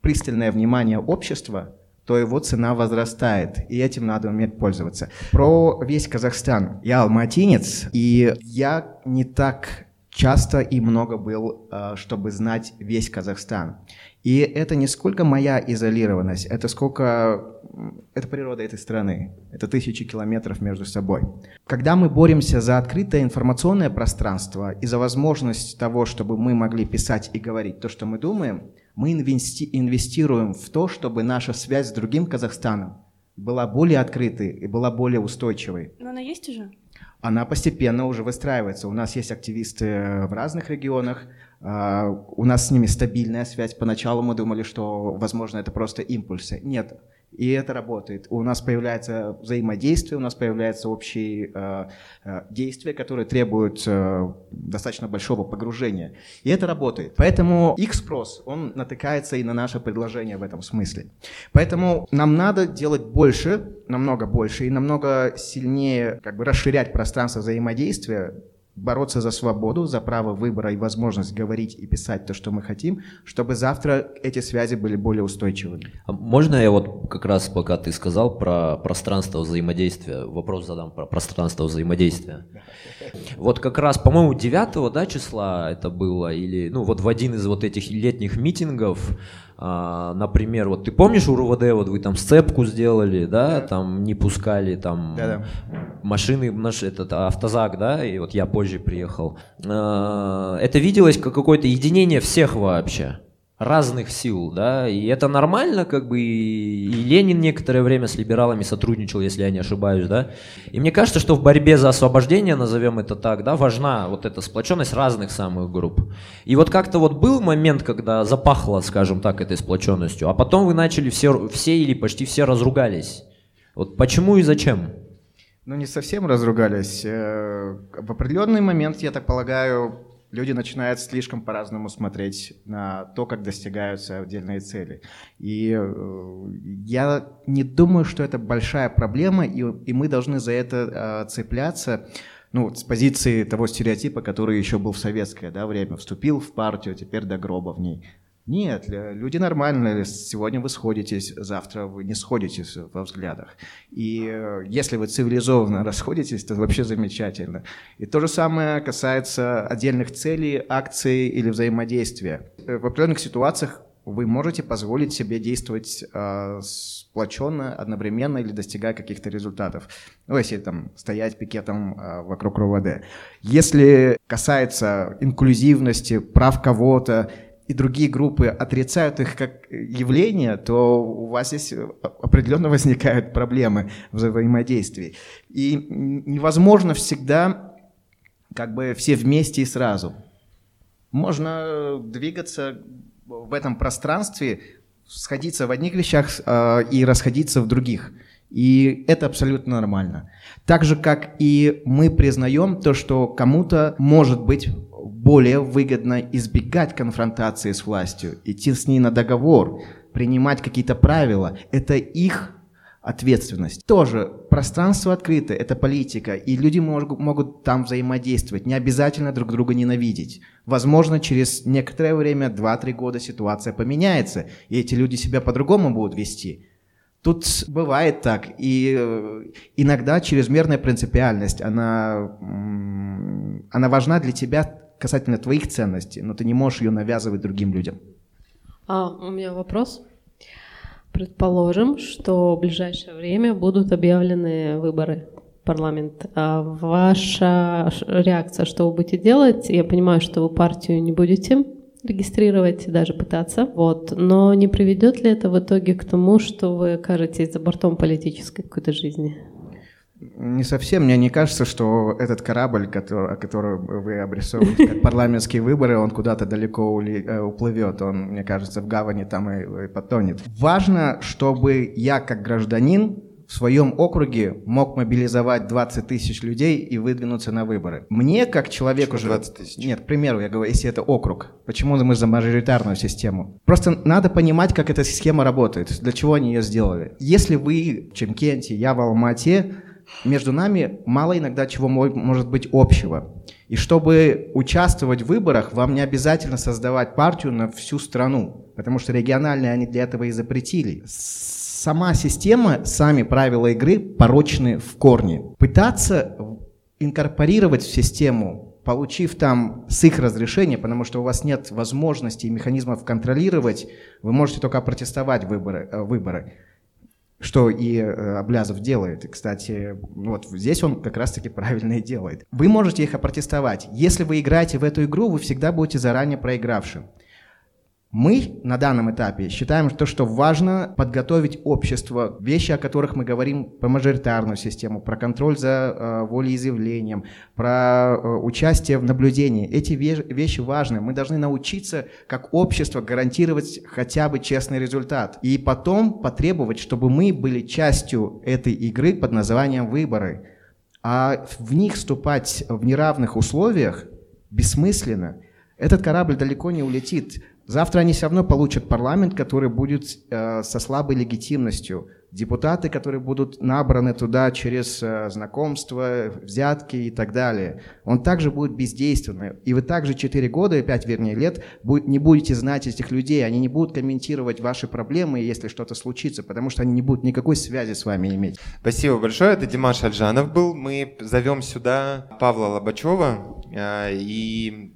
пристальное внимание общества – то его цена возрастает, и этим надо уметь пользоваться. Про весь Казахстан. Я алматинец, и я не так часто и много был, э, чтобы знать весь Казахстан. И это не сколько моя изолированность, это сколько... Это природа этой страны. Это тысячи километров между собой. Когда мы боремся за открытое информационное пространство и за возможность того, чтобы мы могли писать и говорить то, что мы думаем, мы инвести инвестируем в то, чтобы наша связь с другим Казахстаном была более открытой и была более устойчивой. Но она есть уже? Она постепенно уже выстраивается. У нас есть активисты в разных регионах, а, у нас с ними стабильная связь. Поначалу мы думали, что, возможно, это просто импульсы. Нет, и это работает. У нас появляется взаимодействие, у нас появляются общие э, э, действия, которые требуют э, достаточно большого погружения. И это работает. Поэтому их спрос, он натыкается и на наше предложение в этом смысле. Поэтому нам надо делать больше, намного больше и намного сильнее как бы расширять пространство взаимодействия бороться за свободу, за право выбора и возможность говорить и писать то, что мы хотим, чтобы завтра эти связи были более устойчивыми. А можно я вот как раз, пока ты сказал про пространство взаимодействия, вопрос задам про пространство взаимодействия. Вот как раз, по-моему, 9 да, числа это было, или, ну, вот в один из вот этих летних митингов, а, например, вот ты помнишь у РУВД, вот вы там сцепку сделали, да, там не пускали там да, да. машины, наш этот автозак, да, и вот я позже приехал. А, это виделось как какое-то единение всех вообще разных сил, да, и это нормально, как бы, и Ленин некоторое время с либералами сотрудничал, если я не ошибаюсь, да, и мне кажется, что в борьбе за освобождение, назовем это так, да, важна вот эта сплоченность разных самых групп. И вот как-то вот был момент, когда запахло, скажем так, этой сплоченностью, а потом вы начали все, все или почти все разругались. Вот почему и зачем? Ну, не совсем разругались. Э, в определенный момент, я так полагаю, люди начинают слишком по-разному смотреть на то, как достигаются отдельные цели. И э, я не думаю, что это большая проблема, и, и мы должны за это э, цепляться ну, с позиции того стереотипа, который еще был в советское да, время. Вступил в партию, теперь до гроба в ней. Нет, люди нормальные. Сегодня вы сходитесь, завтра вы не сходитесь во взглядах. И э, если вы цивилизованно <laughs> расходитесь, то вообще замечательно. И то же самое касается отдельных целей, акций или взаимодействия. Э, в определенных ситуациях вы можете позволить себе действовать э, сплоченно, одновременно или достигая каких-то результатов. Ну, если там стоять пикетом э, вокруг РОВД. Если касается инклюзивности, прав кого-то, и другие группы отрицают их как явление, то у вас здесь определенно возникают проблемы в взаимодействии. И невозможно всегда как бы все вместе и сразу. Можно двигаться в этом пространстве, сходиться в одних вещах э, и расходиться в других. И это абсолютно нормально. Так же, как и мы признаем то, что кому-то может быть более выгодно избегать конфронтации с властью, идти с ней на договор, принимать какие-то правила. Это их ответственность. Тоже пространство открыто, это политика, и люди могут, могут там взаимодействовать, не обязательно друг друга ненавидеть. Возможно, через некоторое время, 2-3 года ситуация поменяется, и эти люди себя по-другому будут вести. Тут бывает так, и э, иногда чрезмерная принципиальность, она, она важна для тебя касательно твоих ценностей, но ты не можешь ее навязывать другим людям. А, у меня вопрос. Предположим, что в ближайшее время будут объявлены выборы в парламент. А ваша реакция, что вы будете делать? Я понимаю, что вы партию не будете регистрировать, даже пытаться. Вот. Но не приведет ли это в итоге к тому, что вы окажетесь за бортом политической какой-то жизни? Не совсем. Мне не кажется, что этот корабль, который, который вы обрисовываете <laughs> как парламентские выборы, он куда-то далеко э, уплывет. Он, мне кажется, в гавани там и, и потонет. Важно, чтобы я как гражданин в своем округе мог мобилизовать 20 тысяч людей и выдвинуться на выборы. Мне, как человеку... Почему 20 тысяч? Нет, к примеру, я говорю, если это округ. Почему мы за мажоритарную систему? Просто надо понимать, как эта система работает, для чего они ее сделали. Если вы в Чемкенте, я в Алмате, между нами мало иногда чего может быть общего. И чтобы участвовать в выборах, вам не обязательно создавать партию на всю страну, потому что региональные они для этого и запретили. Сама система, сами правила игры порочны в корне. Пытаться инкорпорировать в систему, получив там с их разрешения, потому что у вас нет возможности и механизмов контролировать, вы можете только протестовать выборы. Э, выборы что и э, Облязов делает. И, кстати, вот здесь он как раз-таки правильно и делает. Вы можете их опротестовать. Если вы играете в эту игру, вы всегда будете заранее проигравшим. Мы на данном этапе считаем, что, что важно подготовить общество, вещи, о которых мы говорим про мажоритарную систему, про контроль за э, волеизъявлением, про э, участие в наблюдении. Эти вещи важны. Мы должны научиться, как общество, гарантировать хотя бы честный результат. И потом потребовать, чтобы мы были частью этой игры под названием выборы. А в них вступать в неравных условиях бессмысленно. Этот корабль далеко не улетит. Завтра они все равно получат парламент, который будет э, со слабой легитимностью. Депутаты, которые будут набраны туда через э, знакомства, взятки и так далее. Он также будет бездейственный. И вы также 4 года, 5 вернее лет, будет, не будете знать этих людей. Они не будут комментировать ваши проблемы, если что-то случится, потому что они не будут никакой связи с вами иметь. Спасибо большое. Это Димаш Альжанов был. Мы зовем сюда Павла Лобачева. Э, и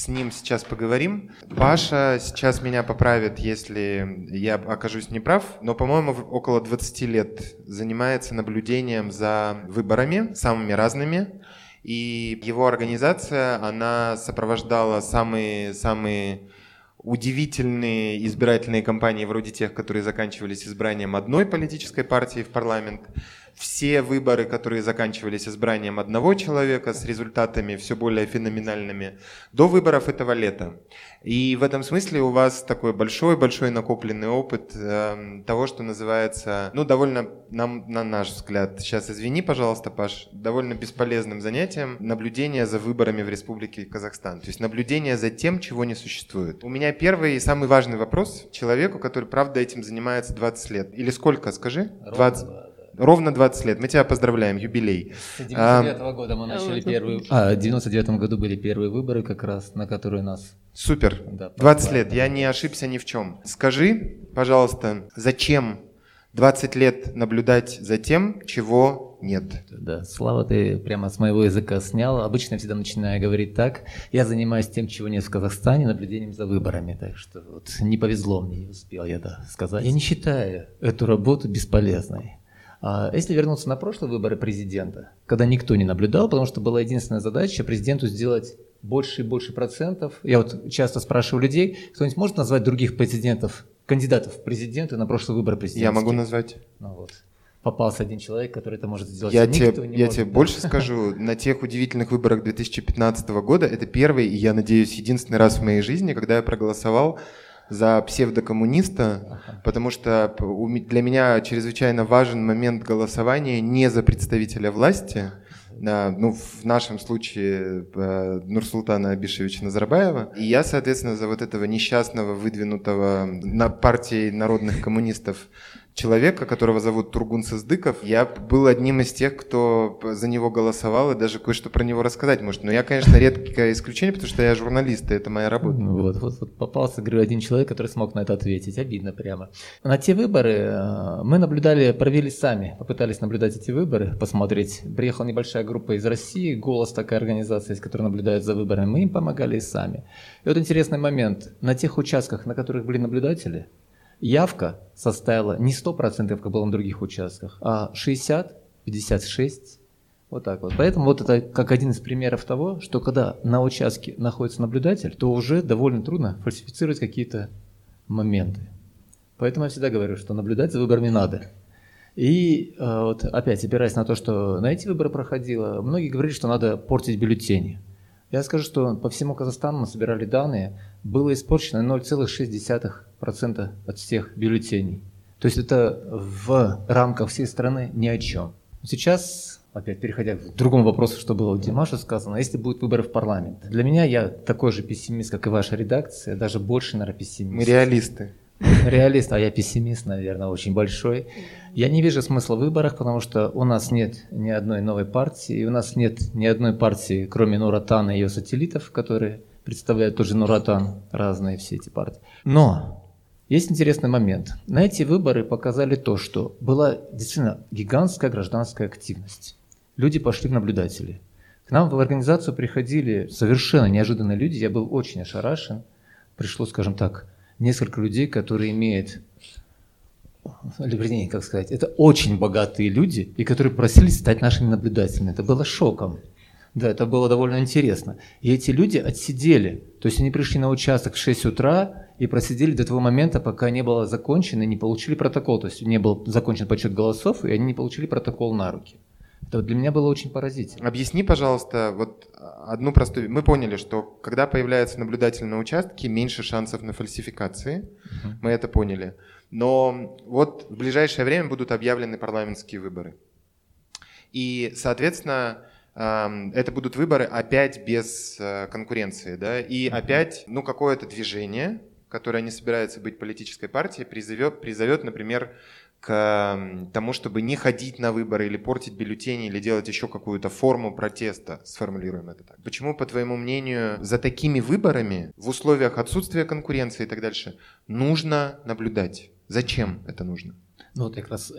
с ним сейчас поговорим. Паша сейчас меня поправит, если я окажусь неправ, но, по-моему, около 20 лет занимается наблюдением за выборами, самыми разными. И его организация, она сопровождала самые, самые удивительные избирательные кампании, вроде тех, которые заканчивались избранием одной политической партии в парламент, все выборы, которые заканчивались избранием одного человека с результатами все более феноменальными, до выборов этого лета. И в этом смысле у вас такой большой-большой накопленный опыт э, того, что называется, ну, довольно, нам, на наш взгляд, сейчас извини, пожалуйста, Паш, довольно бесполезным занятием наблюдение за выборами в Республике Казахстан. То есть наблюдение за тем, чего не существует. У меня первый и самый важный вопрос человеку, который, правда, этим занимается 20 лет. Или сколько, скажи? 20... Ровно 20 лет. Мы тебя поздравляем, юбилей. С 99 -го года мы начали первые... А, в 99 году были первые выборы как раз, на которые нас... Супер. Да, 20 лет. Я не ошибся ни в чем. Скажи, пожалуйста, зачем 20 лет наблюдать за тем, чего нет. Да, Слава, ты прямо с моего языка снял. Обычно я всегда начинаю говорить так. Я занимаюсь тем, чего нет в Казахстане, наблюдением за выборами. Так что вот не повезло мне, не успел я да, сказать. Я не считаю эту работу бесполезной. А если вернуться на прошлые выборы президента, когда никто не наблюдал, потому что была единственная задача президенту сделать больше и больше процентов. Я вот часто спрашиваю людей, кто-нибудь может назвать других президентов, кандидатов в президенты на прошлые выборы президента? Я могу назвать. Ну вот. Попался один человек, который это может сделать. Я тебе, я тебе больше скажу, на тех удивительных выборах 2015 года это первый и, я надеюсь, единственный раз в моей жизни, когда я проголосовал за псевдокоммуниста, потому что для меня чрезвычайно важен момент голосования не за представителя власти, ну, в нашем случае э, Нурсултана Абишевича Назарбаева. И я, соответственно, за вот этого несчастного, выдвинутого на партии народных коммунистов человека, которого зовут Тургун Сыздыков. Я был одним из тех, кто за него голосовал и даже кое-что про него рассказать может. Но я, конечно, редкое исключение, потому что я журналист, и это моя работа. Ну вот, вот, вот попался, говорю, один человек, который смог на это ответить. Обидно прямо. На те выборы э, мы наблюдали, провели сами, попытались наблюдать эти выборы, посмотреть. Приехала небольшая группа из России, «Голос» такая организация, из которой наблюдают за выборами. Мы им помогали и сами. И вот интересный момент. На тех участках, на которых были наблюдатели, явка составила не 100%, как было на других участках, а 60, 56, вот так вот. Поэтому вот это как один из примеров того, что когда на участке находится наблюдатель, то уже довольно трудно фальсифицировать какие-то моменты. Поэтому я всегда говорю, что наблюдать за выборами надо. И э, вот опять опираясь на то, что на эти выборы проходило, многие говорили, что надо портить бюллетени. Я скажу, что по всему Казахстану мы собирали данные, было испорчено 0,6% от всех бюллетеней. То есть это в рамках всей страны ни о чем. Сейчас, опять переходя к другому вопросу, что было у Димаша сказано, если будут выборы в парламент. Для меня я такой же пессимист, как и ваша редакция, даже больше, наверное, пессимист. Мы реалисты. Реалист, а я пессимист, наверное, очень большой. Я не вижу смысла в выборах, потому что у нас нет ни одной новой партии, и у нас нет ни одной партии, кроме Нуратана и ее сателлитов, которые представляют тоже Нуратан, разные все эти партии. Но есть интересный момент. На эти выборы показали то, что была действительно гигантская гражданская активность. Люди пошли в наблюдатели. К нам в организацию приходили совершенно неожиданные люди, я был очень ошарашен. Пришло, скажем так, несколько людей, которые имеют, вернее, как сказать, это очень богатые люди, и которые просили стать нашими наблюдателями. Это было шоком. Да, это было довольно интересно. И эти люди отсидели. То есть они пришли на участок в 6 утра и просидели до того момента, пока не было закончено, и не получили протокол. То есть не был закончен подсчет голосов, и они не получили протокол на руки. Это для меня было очень поразительно. Объясни, пожалуйста, вот одну простую... Мы поняли, что когда появляется наблюдатель на участке, меньше шансов на фальсификации. Uh-huh. Мы это поняли. Но вот в ближайшее время будут объявлены парламентские выборы. И, соответственно, это будут выборы опять без э, конкуренции, да, и опять, ну, какое-то движение, которое не собирается быть политической партией, призовет, призовет, например, к тому, чтобы не ходить на выборы или портить бюллетени, или делать еще какую-то форму протеста, сформулируем это так. Почему, по твоему мнению, за такими выборами в условиях отсутствия конкуренции и так дальше нужно наблюдать? Зачем это нужно? Ну вот я как раз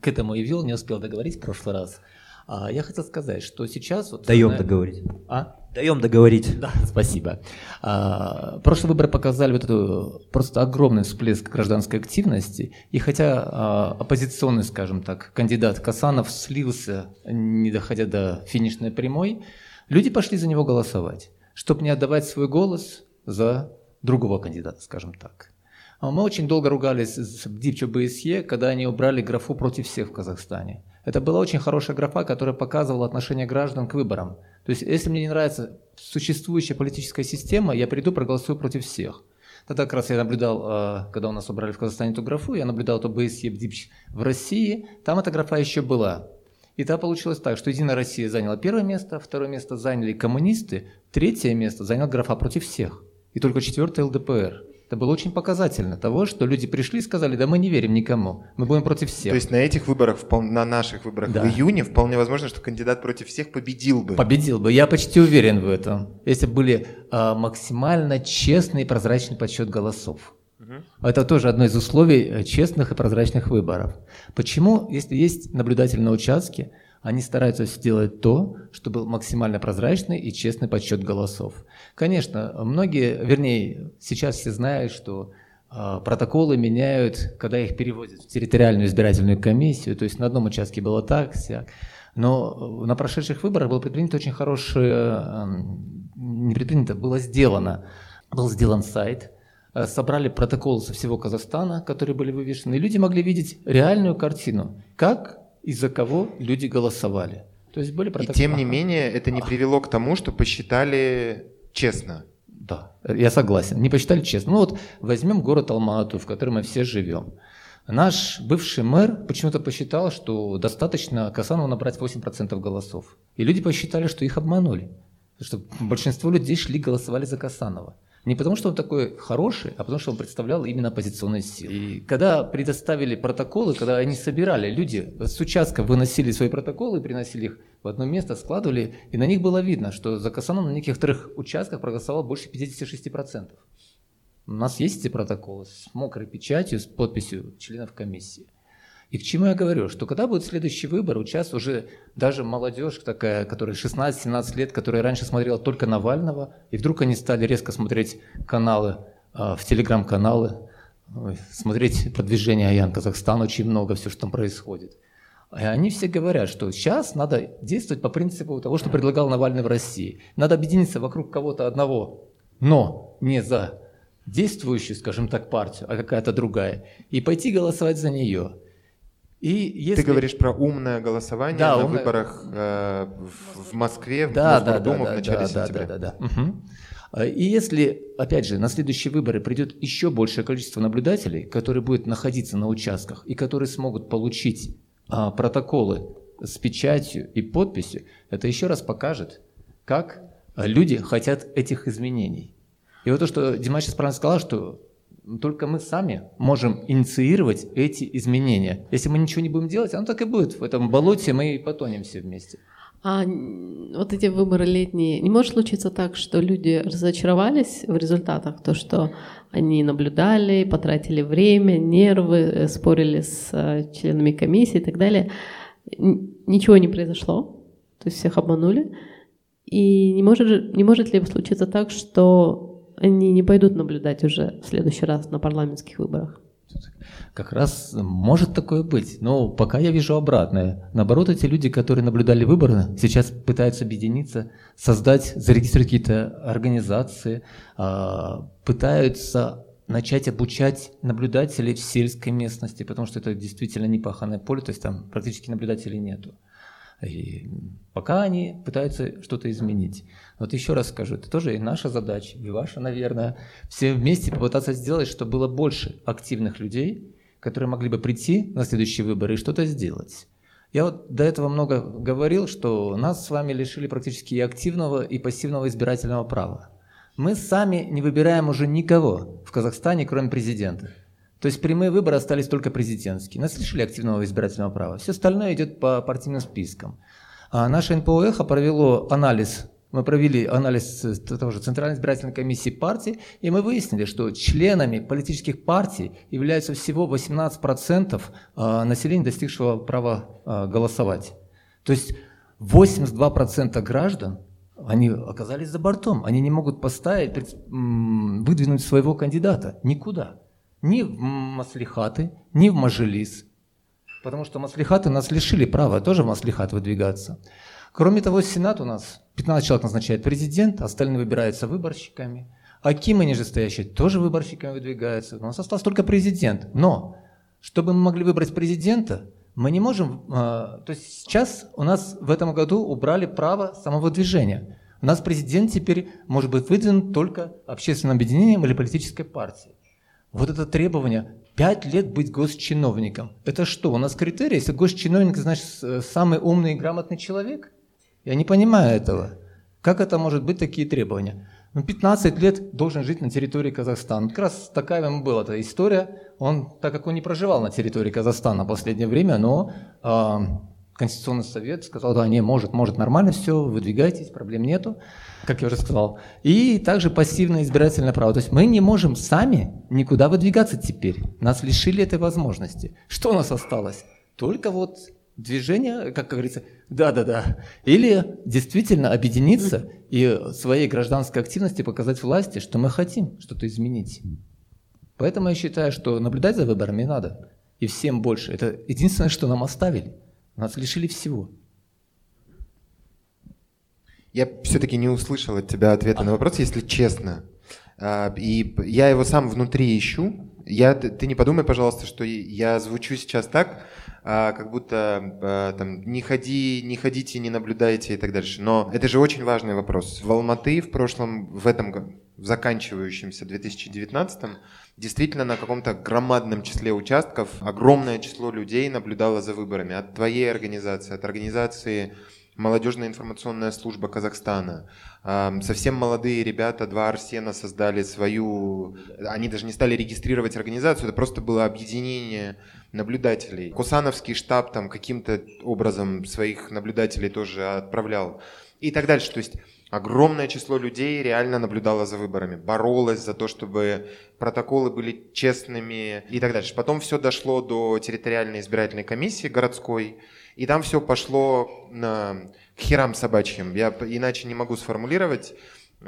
к этому и вел, не успел договорить в прошлый раз. А, я хотел сказать, что сейчас... Вот, Даем на... договорить. А? Даем договорить. Да, <laughs> спасибо. А, прошлые выборы показали вот эту просто огромный всплеск гражданской активности. И хотя а, оппозиционный, скажем так, кандидат Касанов слился, не доходя до финишной прямой, люди пошли за него голосовать, чтобы не отдавать свой голос за другого кандидата, скажем так. А мы очень долго ругались с Дипчо БСЕ, когда они убрали графу против всех в Казахстане. Это была очень хорошая графа, которая показывала отношение граждан к выборам. То есть, если мне не нравится существующая политическая система, я приду, проголосую против всех. Тогда как раз я наблюдал, э, когда у нас убрали в Казахстане эту графу, я наблюдал эту БС Ебдипч в России, там эта графа еще была. И там получилось так, что Единая Россия заняла первое место, второе место заняли коммунисты, третье место занял графа против всех. И только четвертое ЛДПР. Это было очень показательно того, что люди пришли и сказали, да мы не верим никому, мы будем против всех. То есть на этих выборах, на наших выборах да. в июне вполне возможно, что кандидат против всех победил бы. Победил бы, я почти уверен в этом. Если были а, максимально честный и прозрачный подсчет голосов. Угу. Это тоже одно из условий э, честных и прозрачных выборов. Почему, если есть наблюдатель на участке, они стараются сделать то, чтобы был максимально прозрачный и честный подсчет голосов. Конечно, многие, вернее, сейчас все знают, что э, протоколы меняют, когда их переводят в территориальную избирательную комиссию, то есть на одном участке было так, сяк. Но на прошедших выборах было предпринято очень хорошее, э, не предпринято, было сделано, был сделан сайт, э, собрали протоколы со всего Казахстана, которые были вывешены, и люди могли видеть реальную картину, как и за кого люди голосовали. То есть были протоколы. И тем не менее это не привело к тому, что посчитали честно. Да, я согласен. Не посчитали честно. Ну вот возьмем город Алмату, в котором мы все живем. Наш бывший мэр почему-то посчитал, что достаточно Касанову набрать 8% голосов. И люди посчитали, что их обманули. Что большинство людей шли голосовали за Касанова. Не потому, что он такой хороший, а потому, что он представлял именно оппозиционные силы. И когда предоставили протоколы, когда они собирали, люди с участка выносили свои протоколы, приносили их в одно место, складывали, и на них было видно, что за Касаном на некоторых участках проголосовало больше 56%. У нас есть эти протоколы с мокрой печатью, с подписью членов комиссии. И к чему я говорю? Что когда будет следующий выбор, сейчас уже даже молодежь такая, которая 16-17 лет, которая раньше смотрела только Навального, и вдруг они стали резко смотреть каналы, а, в телеграм-каналы, смотреть продвижение Аян Казахстан, очень много, все, что там происходит. И они все говорят, что сейчас надо действовать по принципу того, что предлагал Навальный в России. Надо объединиться вокруг кого-то одного, но не за действующую, скажем так, партию, а какая-то другая, и пойти голосовать за нее. И если... Ты говоришь про умное голосование да, на умное... выборах э, в, в Москве, да, в Мосгордуму да, да, в начале да, сентября. Да, да, да, да. Угу. И если, опять же, на следующие выборы придет еще большее количество наблюдателей, которые будут находиться на участках и которые смогут получить а, протоколы с печатью и подписью, это еще раз покажет, как люди хотят этих изменений. И вот то, что Димаш сейчас правильно сказал, что только мы сами можем инициировать эти изменения. Если мы ничего не будем делать, оно так и будет. В этом болоте мы и потонем все вместе. А вот эти выборы летние, не может случиться так, что люди разочаровались в результатах, то, что они наблюдали, потратили время, нервы, э, спорили с э, членами комиссии и так далее. Ничего не произошло, то есть всех обманули. И не может, не может ли случиться так, что они не пойдут наблюдать уже в следующий раз на парламентских выборах. Как раз может такое быть, но пока я вижу обратное. Наоборот, эти люди, которые наблюдали выборы, сейчас пытаются объединиться, создать, зарегистрировать какие-то организации, а, пытаются начать обучать наблюдателей в сельской местности, потому что это действительно непаханное поле, то есть там практически наблюдателей нету. И пока они пытаются что-то изменить. Вот еще раз скажу, это тоже и наша задача, и ваша, наверное, все вместе попытаться сделать, чтобы было больше активных людей, которые могли бы прийти на следующие выборы и что-то сделать. Я вот до этого много говорил, что нас с вами лишили практически и активного, и пассивного избирательного права. Мы сами не выбираем уже никого в Казахстане, кроме президента. То есть прямые выборы остались только президентские. Нас лишили активного избирательного права. Все остальное идет по партийным спискам. А наше НПО «Эхо» провело анализ мы провели анализ тоже Центральной избирательной комиссии партии, и мы выяснили, что членами политических партий являются всего 18% а, населения, достигшего права а, голосовать. То есть 82% граждан они оказались за бортом. Они не могут поставить, выдвинуть своего кандидата никуда ни в маслихаты, ни в мажилис. Потому что маслихаты нас лишили права тоже в маслихат выдвигаться. Кроме того, Сенат у нас 15 человек назначает президент, остальные выбираются выборщиками. Акимы нижестоящие тоже выборщиками выдвигаются. У нас остался только президент. Но, чтобы мы могли выбрать президента, Мы не можем, то есть сейчас у нас в этом году убрали право самовыдвижения. У нас президент теперь может быть выдвинут только общественным объединением или политической партией. Вот это требование пять лет быть госчиновником. Это что, у нас критерий? Если госчиновник, значит, самый умный и грамотный человек? Я не понимаю этого. Как это может быть такие требования? Ну, 15 лет должен жить на территории Казахстана. Как раз такая ему была эта история. Он, так как он не проживал на территории Казахстана в последнее время, но э, Конституционный совет сказал, да, не, может, может, нормально все, выдвигайтесь, проблем нету, как я уже сказал. И также пассивное избирательное право. То есть мы не можем сами никуда выдвигаться теперь. Нас лишили этой возможности. Что у нас осталось? Только вот движение, как говорится, да-да-да. Или действительно объединиться и своей гражданской активности показать власти, что мы хотим что-то изменить. Поэтому я считаю, что наблюдать за выборами надо. И всем больше. Это единственное, что нам оставили. Нас лишили всего. Я все-таки не услышал от тебя ответа а. на вопрос, если честно. А, и я его сам внутри ищу. Я, ты не подумай, пожалуйста, что я звучу сейчас так, как будто там не ходи, не ходите, не наблюдайте и так дальше. Но это же очень важный вопрос. В Алматы в прошлом, в этом в заканчивающемся 2019 действительно на каком-то громадном числе участков огромное число людей наблюдало за выборами. От твоей организации, от организации Молодежная информационная служба Казахстана. Совсем молодые ребята, два Арсена, создали свою... Они даже не стали регистрировать организацию, это просто было объединение наблюдателей. Кусановский штаб там каким-то образом своих наблюдателей тоже отправлял. И так дальше. То есть огромное число людей реально наблюдало за выборами, боролось за то, чтобы протоколы были честными и так дальше. Потом все дошло до территориальной избирательной комиссии городской, и там все пошло на, к херам собачьим. Я иначе не могу сформулировать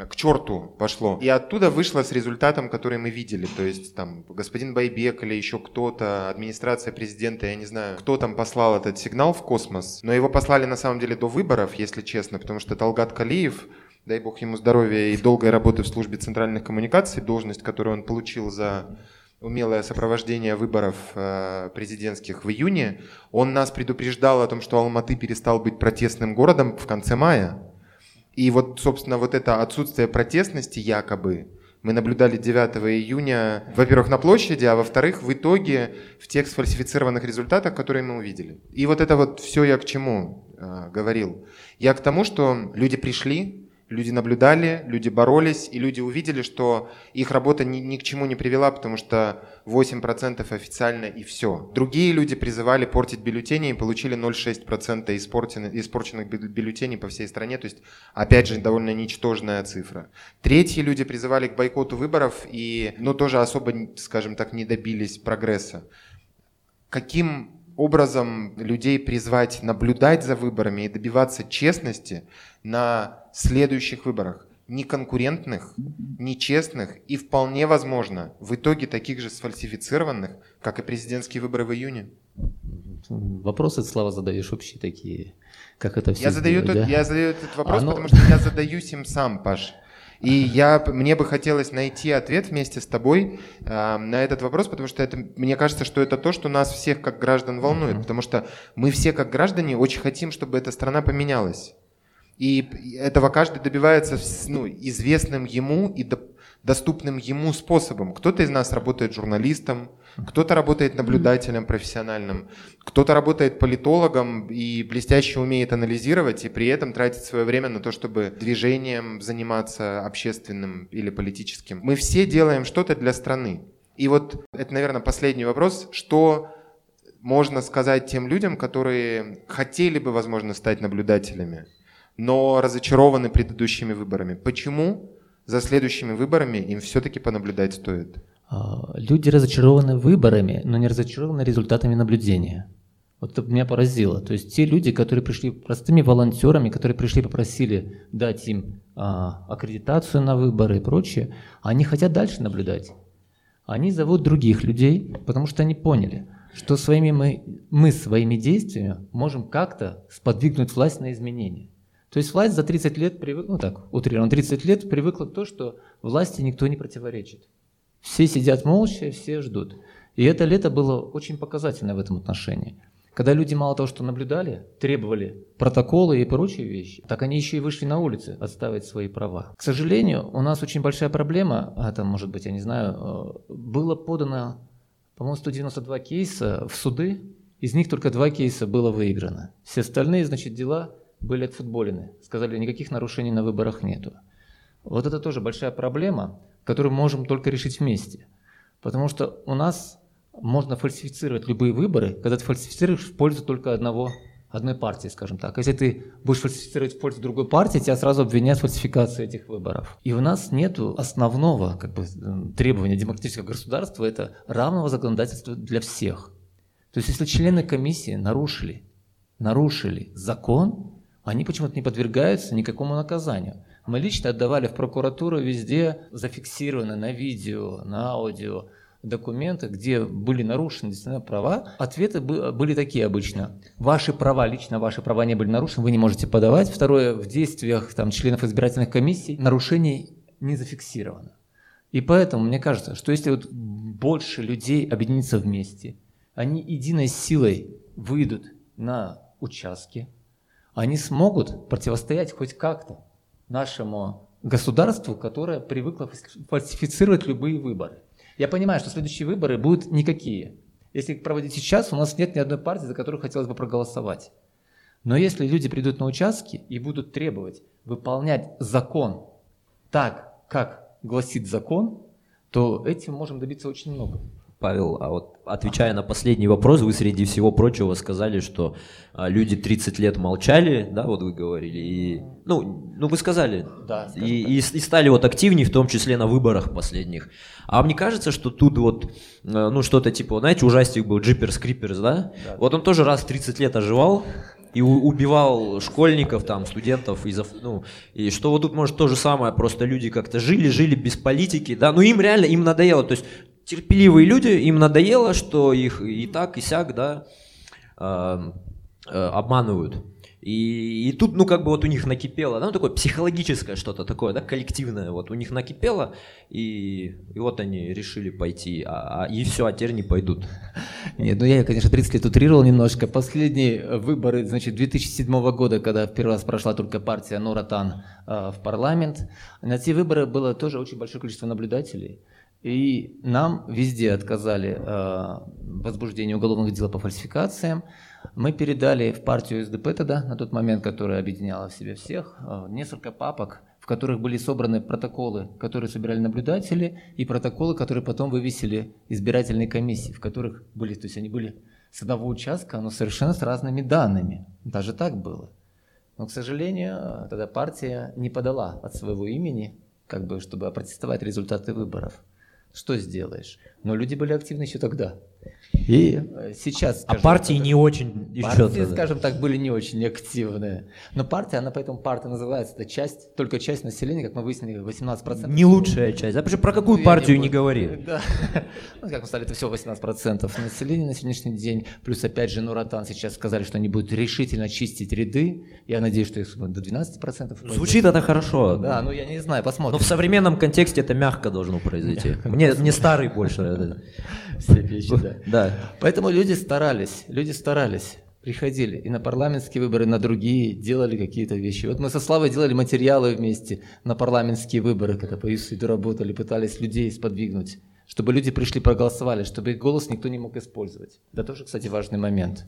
к черту пошло. И оттуда вышло с результатом, который мы видели. То есть там господин Байбек или еще кто-то, администрация президента, я не знаю, кто там послал этот сигнал в космос. Но его послали на самом деле до выборов, если честно, потому что Талгат Калиев, дай бог ему здоровья и долгой работы в службе центральных коммуникаций, должность, которую он получил за умелое сопровождение выборов э, президентских в июне, он нас предупреждал о том, что Алматы перестал быть протестным городом в конце мая. И вот, собственно, вот это отсутствие протестности якобы мы наблюдали 9 июня, во-первых, на площади, а во-вторых, в итоге в тех сфальсифицированных результатах, которые мы увидели. И вот это вот все я к чему э, говорил. Я к тому, что люди пришли, Люди наблюдали, люди боролись, и люди увидели, что их работа ни, ни к чему не привела, потому что 8% официально и все. Другие люди призывали портить бюллетени и получили 0,6% испорченных, испорченных бюллетеней по всей стране, то есть, опять же, довольно ничтожная цифра. Третьи люди призывали к бойкоту выборов и, ну, тоже особо, скажем так, не добились прогресса. Каким образом людей призвать наблюдать за выборами и добиваться честности на следующих выборах. Не конкурентных, не честных и вполне возможно в итоге таких же сфальсифицированных, как и президентские выборы в июне. Вопросы, Слава, задаешь общие такие. Как это все я задаю, тот, да? я задаю этот вопрос, Оно... потому что я задаюсь им сам, Паш. И я, мне бы хотелось найти ответ вместе с тобой э, на этот вопрос, потому что это, мне кажется, что это то, что нас всех как граждан волнует, потому что мы все как граждане очень хотим, чтобы эта страна поменялась. И этого каждый добивается ну, известным ему и до, доступным ему способом. Кто-то из нас работает журналистом, кто-то работает наблюдателем профессиональным, кто-то работает политологом и блестяще умеет анализировать, и при этом тратит свое время на то, чтобы движением заниматься общественным или политическим. Мы все делаем что-то для страны. И вот это, наверное, последний вопрос. Что можно сказать тем людям, которые хотели бы, возможно, стать наблюдателями? но разочарованы предыдущими выборами. Почему за следующими выборами им все-таки понаблюдать стоит? А, люди разочарованы выборами, но не разочарованы результатами наблюдения. Вот это меня поразило. То есть те люди, которые пришли простыми волонтерами, которые пришли попросили дать им а, аккредитацию на выборы и прочее, они хотят дальше наблюдать. Они зовут других людей, потому что они поняли, что своими мы, мы своими действиями можем как-то сподвигнуть власть на изменения. То есть власть за 30 лет привыкла, ну так, утрированно, 30 лет привыкла к тому, что власти никто не противоречит. Все сидят молча, все ждут. И это лето было очень показательно в этом отношении. Когда люди мало того, что наблюдали, требовали протоколы и прочие вещи, так они еще и вышли на улицы отставить свои права. К сожалению, у нас очень большая проблема, а там, может быть, я не знаю, э, было подано, по-моему, 192 кейса в суды, из них только два кейса было выиграно. Все остальные, значит, дела были отфутболены. Сказали, никаких нарушений на выборах нету. Вот это тоже большая проблема, которую мы можем только решить вместе. Потому что у нас можно фальсифицировать любые выборы, когда ты фальсифицируешь в пользу только одного, одной партии, скажем так. Если ты будешь фальсифицировать в пользу другой партии, тебя сразу обвинят в фальсификации этих выборов. И у нас нет основного как бы, требования демократического государства – это равного законодательства для всех. То есть если члены комиссии нарушили, нарушили закон, они почему-то не подвергаются никакому наказанию. Мы лично отдавали в прокуратуру везде зафиксировано на видео, на аудио документы, где были нарушены действительно права, ответы были такие обычно. Ваши права, лично ваши права не были нарушены, вы не можете подавать. Второе, в действиях там, членов избирательных комиссий нарушений не зафиксировано. И поэтому мне кажется, что если вот больше людей объединиться вместе, они единой силой выйдут на участки, они смогут противостоять хоть как-то нашему государству, которое привыкло фальсифицировать любые выборы. Я понимаю, что следующие выборы будут никакие. Если их проводить сейчас, у нас нет ни одной партии, за которую хотелось бы проголосовать. Но если люди придут на участки и будут требовать выполнять закон так, как гласит закон, то этим можем добиться очень много. Павел, а вот отвечая на последний вопрос, вы среди всего прочего сказали, что а, люди 30 лет молчали, да, вот вы говорили, и, ну, ну вы сказали, да, и, и, и стали вот активнее, в том числе на выборах последних. А мне кажется, что тут вот, э, ну что-то типа, знаете, ужастик был Джиперс Криперс, да? да? Вот он тоже раз в 30 лет оживал, и убивал школьников, там, студентов, из ну, и что вот тут может то же самое, просто люди как-то жили, жили без политики, да, ну им реально, им надоело, то есть терпеливые люди, им надоело, что их и так, и сяк, да, э, э, обманывают. И, и тут, ну, как бы вот у них накипело, ну, такое психологическое что-то такое, да, коллективное, вот у них накипело, и, и вот они решили пойти, а, а, и все, а теперь не пойдут. <laughs> Нет, ну я, конечно, 30 лет утрировал немножко. Последние выборы, значит, 2007 года, когда в первый раз прошла только партия Нуратан э, в парламент, на эти выборы было тоже очень большое количество наблюдателей. И нам везде отказали э, в возбуждении уголовных дел по фальсификациям. Мы передали в партию СДП тогда, на тот момент, которая объединяла в себе всех, э, несколько папок, в которых были собраны протоколы, которые собирали наблюдатели, и протоколы, которые потом вывесили избирательные комиссии, в которых были, то есть они были с одного участка, но совершенно с разными данными. Даже так было. Но, к сожалению, тогда партия не подала от своего имени, как бы, чтобы опротестовать результаты выборов что сделаешь? Но люди были активны еще тогда. И э, сейчас... А партии так, не очень Партии, еще скажем так, были не очень активные. Но партия, она поэтому партия называется, это часть, только часть населения, как мы выяснили, 18%. Не лучшая часть. Да, потому про какую ну, партию не, не говори. <laughs> Да. Ну, как мы сказали, это всего 18% населения на сегодняшний день. Плюс, опять же, Нуратан сейчас сказали, что они будут решительно чистить ряды. Я надеюсь, что их до 12%. Звучит это хорошо. Да, ну я не знаю, посмотрим. Но в современном контексте это мягко должно произойти. <laughs> Мне, мне старый больше. <laughs> Все вещи, да. Да. Поэтому люди старались, люди старались приходили и на парламентские выборы, и на другие, делали какие-то вещи. Вот мы со Славой делали материалы вместе на парламентские выборы, когда по ЮСИДу работали, пытались людей сподвигнуть, чтобы люди пришли, проголосовали, чтобы их голос никто не мог использовать. Это тоже, кстати, важный момент.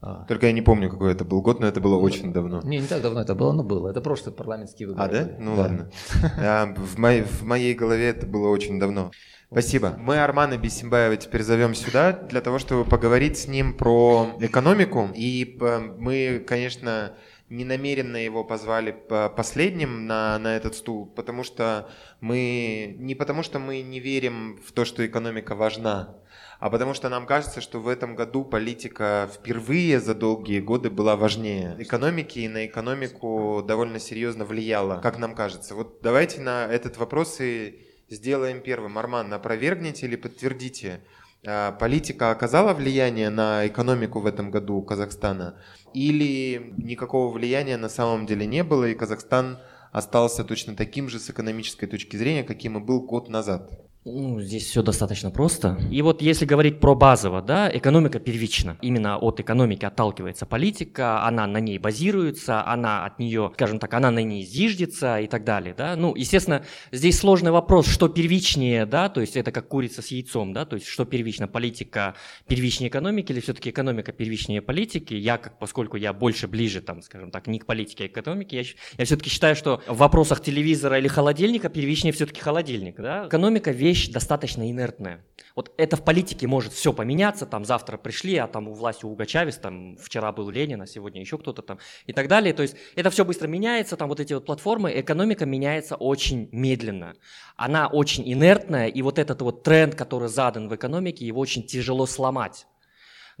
А. Только я не помню, какой это был год, но это было очень давно. Не, не так давно это было, но было. Это прошлые парламентские выборы. А, да? Ну да. ладно. <laughs> А, в, моей, в моей голове это было очень давно. Спасибо. Мы Армана Бесимбаева теперь зовем сюда для того, чтобы поговорить с ним про экономику. И э, мы, конечно, не намеренно его позвали последним на, на этот стул, потому что мы не потому что мы не верим в то, что экономика важна, а потому что нам кажется, что в этом году политика впервые за долгие годы была важнее экономики и на экономику довольно серьезно влияла, как нам кажется. Вот давайте на этот вопрос и сделаем первым. Арман, опровергните или подтвердите, а, политика оказала влияние на экономику в этом году Казахстана или никакого влияния на самом деле не было, и Казахстан остался точно таким же с экономической точки зрения, каким и был год назад? Ну, здесь все достаточно просто. И вот если говорить про базово, да, экономика первична. Именно от экономики отталкивается политика, она на ней базируется, она от нее, скажем так, она на ней зиждется и так далее, да. Ну, естественно, здесь сложный вопрос, что первичнее, да, то есть это как курица с яйцом, да, то есть что первично, политика первичнее экономики или все-таки экономика первичнее политики. Я, как, поскольку я больше ближе, там, скажем так, не к политике, а к экономике, я, я все-таки считаю, что в вопросах телевизора или холодильника первичнее все-таки холодильник, да. Экономика вещь достаточно инертная. Вот это в политике может все поменяться, там завтра пришли, а там у власти Уга Чавес, там вчера был Ленин, а сегодня еще кто-то там и так далее. То есть это все быстро меняется, там вот эти вот платформы, экономика меняется очень медленно. Она очень инертная, и вот этот вот тренд, который задан в экономике, его очень тяжело сломать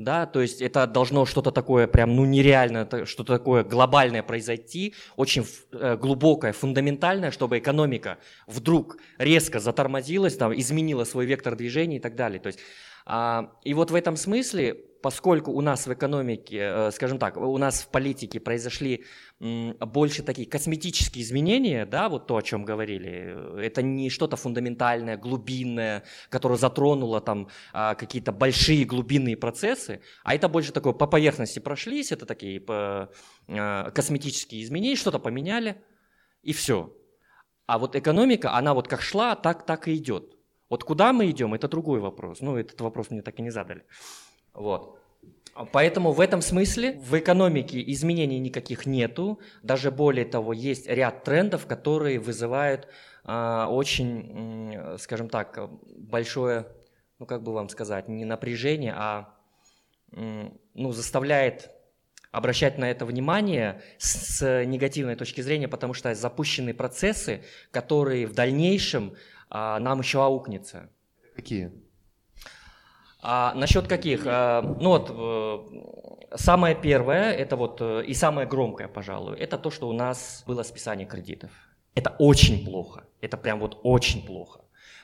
да, то есть это должно что-то такое прям, ну, нереально, что-то такое глобальное произойти, очень э, глубокое, фундаментальное, чтобы экономика вдруг резко затормозилась, там, изменила свой вектор движения и так далее. То есть, а, и вот в этом смысле поскольку у нас в экономике, э, скажем так, у нас в политике произошли больше такие косметические изменения, да, вот то, о чем говорили, это не что-то фундаментальное, глубинное, которое затронуло там а, какие-то большие глубинные процессы, а это больше такое по поверхности прошлись, это такие а, косметические изменения, что-то поменяли, и все. А вот экономика, она вот как шла, так, так и идет. Вот куда мы идем, это другой вопрос. Ну, этот вопрос мне так и не задали. Вот. Поэтому в этом смысле в экономике изменений никаких нету. Даже более того, есть ряд трендов, которые вызывают э, очень, э, скажем так, большое, ну как бы вам сказать, не напряжение, а э, ну, заставляет обращать на это внимание с, с негативной точки зрения, потому что запущены процессы, которые в дальнейшем э, нам еще аукнется. Какие? А насчет каких? А, ну вот, э, самое первое, это вот, э, и самое громкое, пожалуй, это то, что у нас было списание кредитов. Это очень плохо, это прям вот очень плохо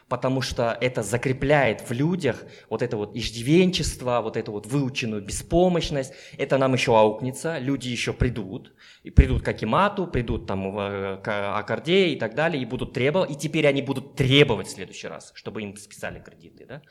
потому что это закрепляет в людях вот это вот иждивенчество, вот эту вот выученную беспомощность. Это нам еще аукнется, люди еще придут, и придут к Акимату, придут там к Аккорде и так далее, и будут требовать, и теперь они будут требовать в следующий раз, чтобы им списали кредиты, да.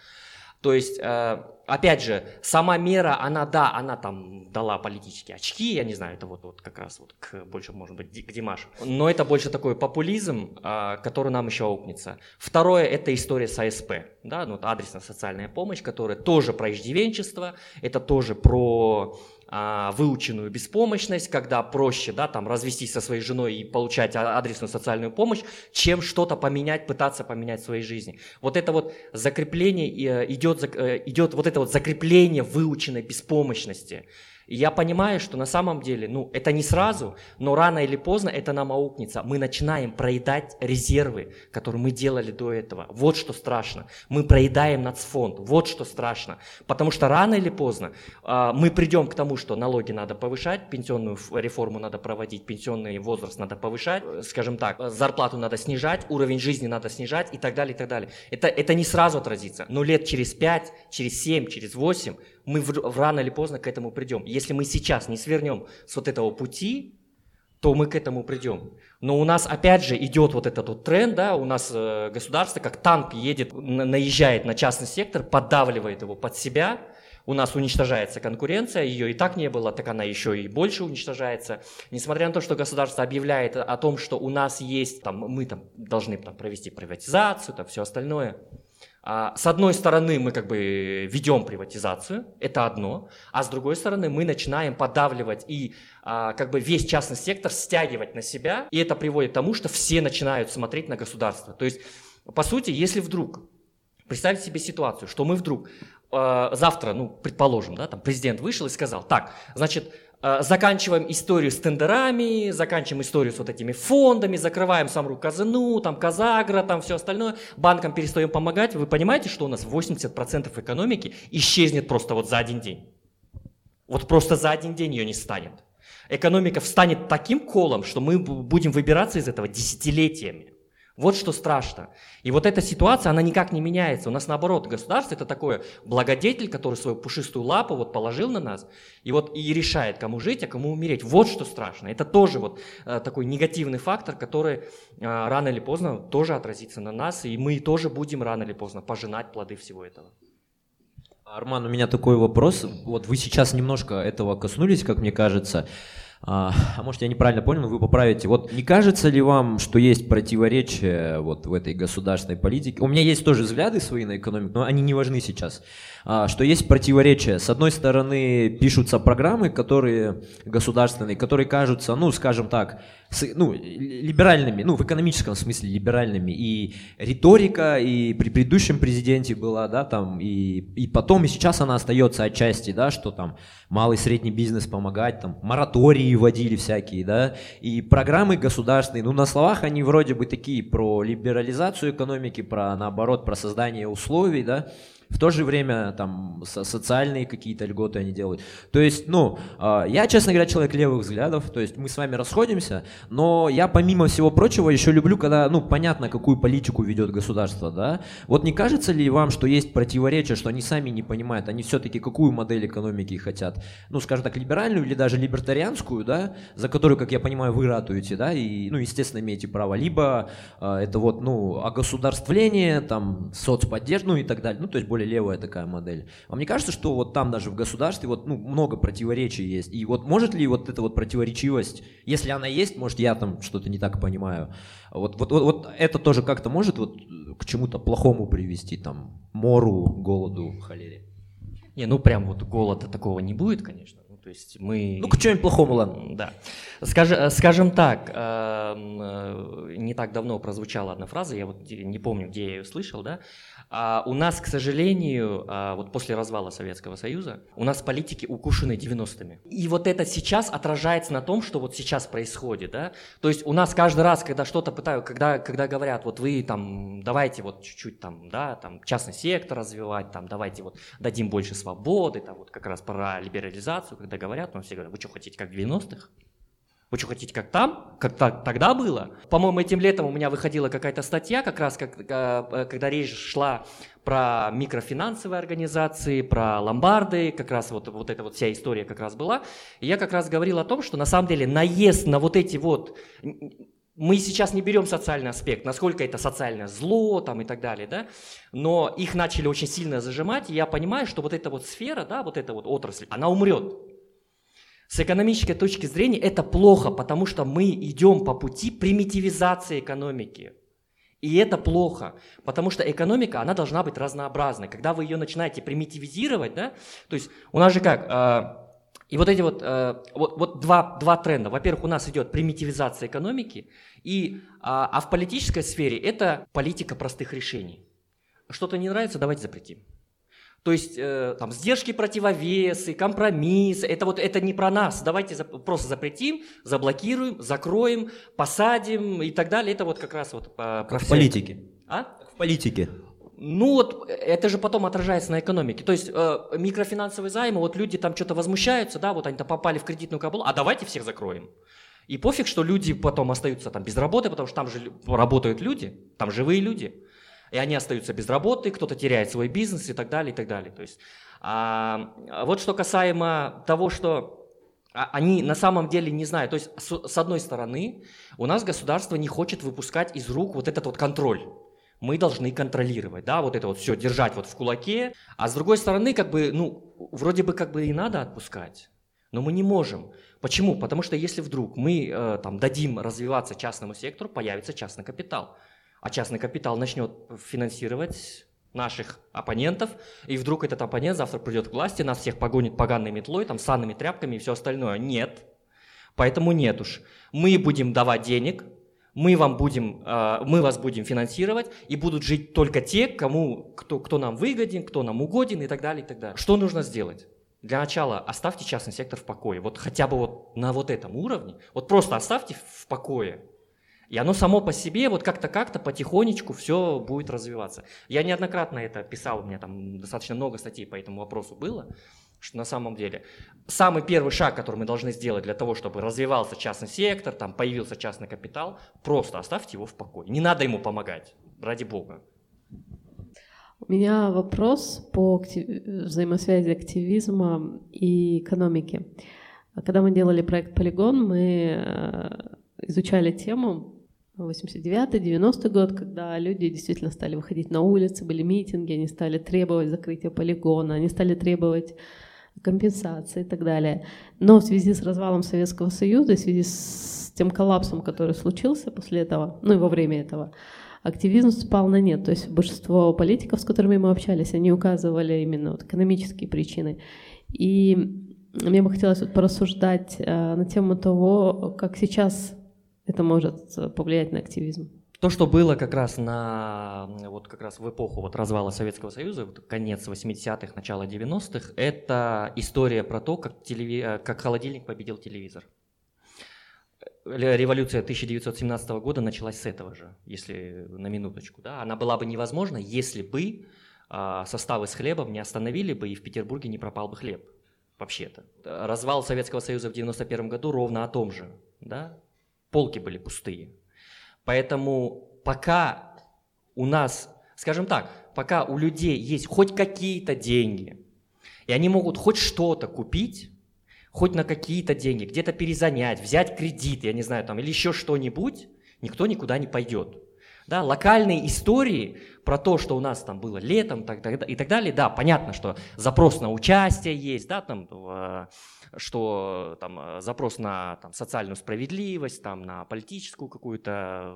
То есть, э, опять же, сама мера, она, да, она там дала политические очки, я не знаю, это вот, вот как раз вот к, больше, может быть, к Димашу. Но это больше такой популизм, э, который нам еще аукнется. Второе, это история с АСП, да, ну, вот адресная-социальная помощь, которая тоже про иждивенчество, это тоже про а, выученную беспомощность, когда проще да, там, развестись со своей женой и получать а, адресную социальную помощь, чем что-то поменять, пытаться поменять в своей жизни. Вот это вот закрепление э, идет, э, идет вот это вот закрепление выученной беспомощности. И я понимаю, что на самом деле, ну, это не сразу, но рано или поздно это нам аукнется. Мы начинаем проедать резервы, которые мы делали до этого. Вот что страшно. Мы проедаем нацфонд. Вот что страшно. Потому что рано или поздно э, мы придем к тому, что налоги надо повышать, пенсионную реформу надо проводить, пенсионный возраст надо повышать, скажем так, зарплату надо снижать, уровень жизни надо снижать и так далее, и так далее. Это, это не сразу отразится, но лет через 5, через 7, через 8 мы в, рано или поздно к этому придем. Если мы сейчас не свернем с вот этого пути, то мы к этому придем. Но у нас опять же идет вот этот вот тренд, да, у нас э, государство как танк едет, наезжает на частный сектор, поддавливает его под себя, у нас уничтожается конкуренция, ее и так не было, так она еще и больше уничтожается. Несмотря на то, что государство объявляет о том, что у нас есть, там, мы там должны там, провести приватизацию, там, все остальное – с одной стороны, мы как бы ведем приватизацию, это одно, а с другой стороны, мы начинаем подавливать и а, как бы весь частный сектор стягивать на себя, и это приводит к тому, что все начинают смотреть на государство. То есть, по сути, если вдруг, представьте себе ситуацию, что мы вдруг а, завтра, ну, предположим, да, там президент вышел и сказал, так, значит, заканчиваем историю с тендерами, заканчиваем историю с вот этими фондами, закрываем саму казану, там Казагра, там все остальное, банкам перестаем помогать. Вы понимаете, что у нас 80% экономики исчезнет просто вот за один день? Вот просто за один день ее не станет. Экономика встанет таким колом, что мы будем выбираться из этого десятилетиями. Вот что страшно. И вот эта ситуация, она никак не меняется. У нас наоборот, государство это такое благодетель, который свою пушистую лапу вот положил на нас и вот и решает, кому жить, а кому умереть. Вот что страшно. Это тоже вот э, такой негативный фактор, который э, рано или поздно тоже отразится на нас, и мы тоже будем рано или поздно пожинать плоды всего этого. Арман, у меня такой вопрос. Вот вы сейчас немножко этого коснулись, как мне кажется. А, а может я неправильно понял, вы поправите. Вот не кажется ли вам, что есть противоречие вот в этой государственной политике? У меня есть тоже взгляды свои на экономику, но они не важны сейчас. А, что есть противоречие. С одной стороны, пишутся программы, которые государственные, которые кажутся, ну, скажем так, с, ну, либеральными, ну, в экономическом смысле либеральными. И риторика и при предыдущем президенте была, да, там, и, и потом, и сейчас она остается отчасти, да, что там малый и средний бизнес помогать, там, моратории вводили всякие, да, и программы государственные, ну, на словах они вроде бы такие про либерализацию экономики, про, наоборот, про создание условий, да, в то же время там социальные какие-то льготы они делают. То есть, ну, а, я, честно говоря, человек левых взглядов, то есть мы с вами расходимся, но я помимо всего прочего еще люблю, когда, ну, понятно, какую политику ведет государство, да. Вот не кажется ли вам, что есть противоречие, что они сами не понимают, они все-таки какую модель экономики хотят? Ну, скажем так, либеральную или даже либертарианскую, да, за которую, как я понимаю, вы ратуете, да, и, ну, естественно, имеете право. Либо э, это вот, ну, огосударствление, там, соцподдержка, ну и так далее, ну, то есть более левая такая модель. А мне кажется, что вот там даже в государстве вот, ну, много противоречий есть. И вот может ли вот эта вот противоречивость, если она есть, может я там что-то не так понимаю, вот, вот, вот, вот это тоже как-то может вот к чему-то плохому привести, там, мору, голоду, холере? Не, ну прям вот голода такого не будет, конечно. Ну, то есть мы... Ну, к чему-нибудь плохому, ладно. Да. Скажи, скажем так, э, не так давно прозвучала одна фраза, я вот не помню, где я ее слышал, да, а у нас, к сожалению, а, вот после развала Советского Союза, у нас политики укушены 90-ми. И вот это сейчас отражается на том, что вот сейчас происходит, да. То есть у нас каждый раз, когда что-то пытают, когда, когда говорят, вот вы там, давайте вот чуть-чуть там, да, там частный сектор развивать, там, давайте вот дадим больше свободы, там вот как раз про либерализацию, когда говорят, ну все говорят, вы что хотите, как в 90-х? Вы что хотите, как там, как тогда было? По-моему, этим летом у меня выходила какая-то статья, как раз как, э, когда речь шла про микрофинансовые организации, про ломбарды, как раз вот, вот эта вот вся история как раз была. И я как раз говорил о том, что на самом деле наезд на вот эти вот мы сейчас не берем социальный аспект, насколько это социальное зло там и так далее, да, но их начали очень сильно зажимать, и я понимаю, что вот эта вот сфера, да, вот эта вот отрасль, она умрет. С экономической точки зрения это плохо, потому что мы идем по пути примитивизации экономики. И это плохо, потому что экономика, она должна быть разнообразной. Когда вы ее начинаете примитивизировать, да, то есть у нас же как, э, и вот эти вот, э, вот, вот два, два тренда. Во-первых, у нас идет примитивизация экономики, и, а, а в политической сфере это политика простых решений. Что-то не нравится, давайте запретим. То есть э, там сдержки, противовесы, компромиссы, это вот это не про нас. Давайте за, просто запретим, заблокируем, закроем, посадим и так далее. Это вот как раз вот по, про в политике. А? В политике. Ну вот это же потом отражается на экономике. То есть э, микрофинансовые займы, вот люди там что-то возмущаются, да, вот они там попали в кредитную кабалу, а давайте всех закроем. И пофиг, что люди потом остаются там без работы, потому что там же работают люди, там живые люди и они остаются без работы, кто-то теряет свой бизнес и так далее, и так далее. То есть, а, вот что касаемо того, что а, они на самом деле не знают. То есть, с, одной стороны, у нас государство не хочет выпускать из рук вот этот вот контроль. Мы должны контролировать, да, вот это вот все держать вот в кулаке. А с другой стороны, как бы, ну, вроде бы как бы и надо отпускать, но мы не можем. Почему? Потому что если вдруг мы э, там дадим развиваться частному сектору, появится частный капитал а частный капитал начнет финансировать наших оппонентов, и вдруг этот оппонент завтра придет к власти, нас всех погонит поганой метлой, там, санными тряпками и все остальное. Нет. Поэтому нет уж. Мы будем давать денег, мы, вам будем, э, мы вас будем финансировать, и будут жить только те, кому, кто, кто нам выгоден, кто нам угоден и так далее, и так далее. Что нужно сделать? Для начала оставьте частный сектор в покое. Вот хотя бы вот на вот этом уровне. Вот просто оставьте в покое. И оно само по себе вот как-то как-то потихонечку все будет развиваться. Я неоднократно это писал, у меня там достаточно много статей по этому вопросу было, что на самом деле самый первый шаг, который мы должны сделать для того, чтобы развивался частный сектор, там появился частный капитал, просто оставьте его в покое. Не надо ему помогать, ради бога. У меня вопрос по взаимосвязи активизма и экономики. Когда мы делали проект «Полигон», мы э, изучали тему 89-90 год, когда люди действительно стали выходить на улицы, были митинги, они стали требовать закрытия полигона, они стали требовать компенсации и так далее. Но в связи с развалом Советского Союза, в связи с тем коллапсом, который случился после этого, ну и во время этого, активизм спал на нет. То есть большинство политиков, с которыми мы общались, они указывали именно вот экономические причины. И мне бы хотелось вот порассуждать э, на тему того, как сейчас это может э, повлиять на активизм. То, что было как раз на вот как раз в эпоху вот развала Советского Союза, вот конец 80-х, начало 90-х, это история про то, как, телеви... Э, как холодильник победил телевизор. Революция 1917 года началась с этого же, если на минуточку. Да? Она была бы невозможна, если бы а, составы с хлебом не остановили бы и в Петербурге не пропал бы хлеб вообще-то. Развал Советского Союза в 91 году ровно о том же. Да? Полки были пустые. Поэтому пока у нас, скажем так, пока у людей есть хоть какие-то деньги, и они могут хоть что-то купить, хоть на какие-то деньги, где-то перезанять, взять кредит, я не знаю, там, или еще что-нибудь, никто никуда не пойдет. Да, локальные истории про то, что у нас там было летом так, так, и так далее, да, понятно, что запрос на участие есть, да, там, что там запрос на там, социальную справедливость, там, на политическую какую-то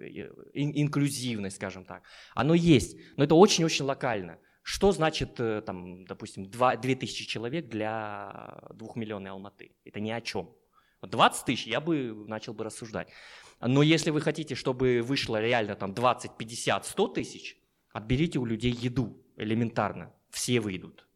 э, инклюзивность, скажем так, оно есть, но это очень-очень локально. Что значит, э, там, допустим, 2, 2000 человек для 2 миллионной Алматы? Это ни о чем. 20 тысяч я бы начал бы рассуждать. Но если вы хотите, чтобы вышло реально там 20, 50, 100 тысяч, отберите у людей еду элементарно. Все выйдут.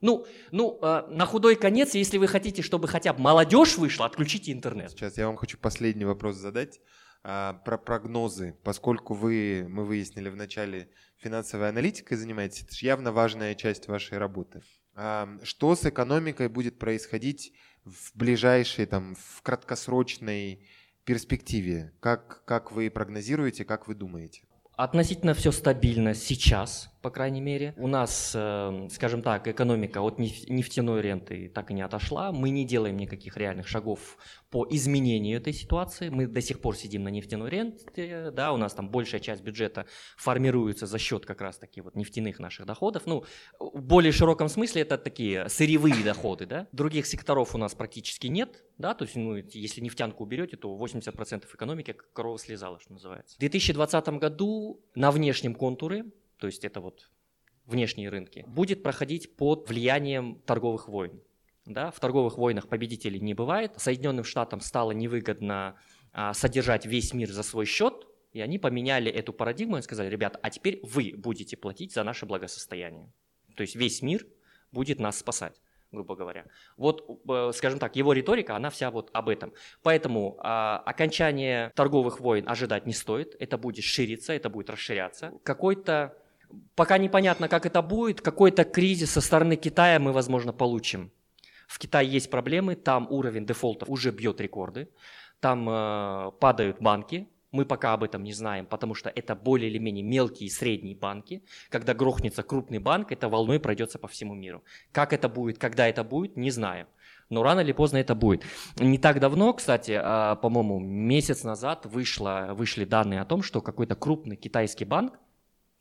Ну, ну э, на худой конец, если вы хотите, чтобы хотя бы молодежь вышла, отключите интернет. Сейчас я вам хочу последний вопрос задать а, про прогнозы. Поскольку вы, мы выяснили в начале, финансовой аналитикой занимаетесь, это же явно важная часть вашей работы. А, что с экономикой будет происходить в ближайшей, там, в краткосрочной перспективе? Как, как вы прогнозируете, как вы думаете? Относительно все стабильно сейчас, по крайней мере. У нас, э, скажем так, экономика от нефтяной ренты так и не отошла. Мы не делаем никаких реальных шагов по изменению этой ситуации. Мы до сих пор сидим на нефтяной ренте, да, у нас там большая часть бюджета формируется за счет как раз таки вот нефтяных наших доходов. Ну, в более широком смысле это такие сырьевые доходы, да. Других секторов у нас практически нет, да, то есть, ну, если нефтянку уберете, то 80% экономики как корова слезала, что называется. В 2020 году на внешнем контуре, то есть это вот внешние рынки, будет проходить под влиянием торговых войн. Да? В торговых войнах победителей не бывает. Соединенным Штатам стало невыгодно а, содержать весь мир за свой счет, и они поменяли эту парадигму и сказали, ребята, а теперь вы будете платить за наше благосостояние. То есть весь мир будет нас спасать грубо говоря. Вот, э, скажем так, его риторика, она вся вот об этом. Поэтому а, окончание торговых войн ожидать не стоит, это будет шириться, это будет расширяться. Какой-то, пока непонятно, как это будет, какой-то кризис со стороны Китая мы, возможно, получим. В Китае есть проблемы, там уровень дефолтов уже бьет рекорды, там э, падают банки, мы пока об этом не знаем, потому что это более или менее мелкие и средние банки. Когда грохнется крупный банк, это волной пройдется по всему миру. Как это будет, когда это будет, не знаю. Но рано или поздно это будет. Не так давно, кстати, а, по-моему, месяц назад вышло, вышли данные о том, что какой-то крупный китайский банк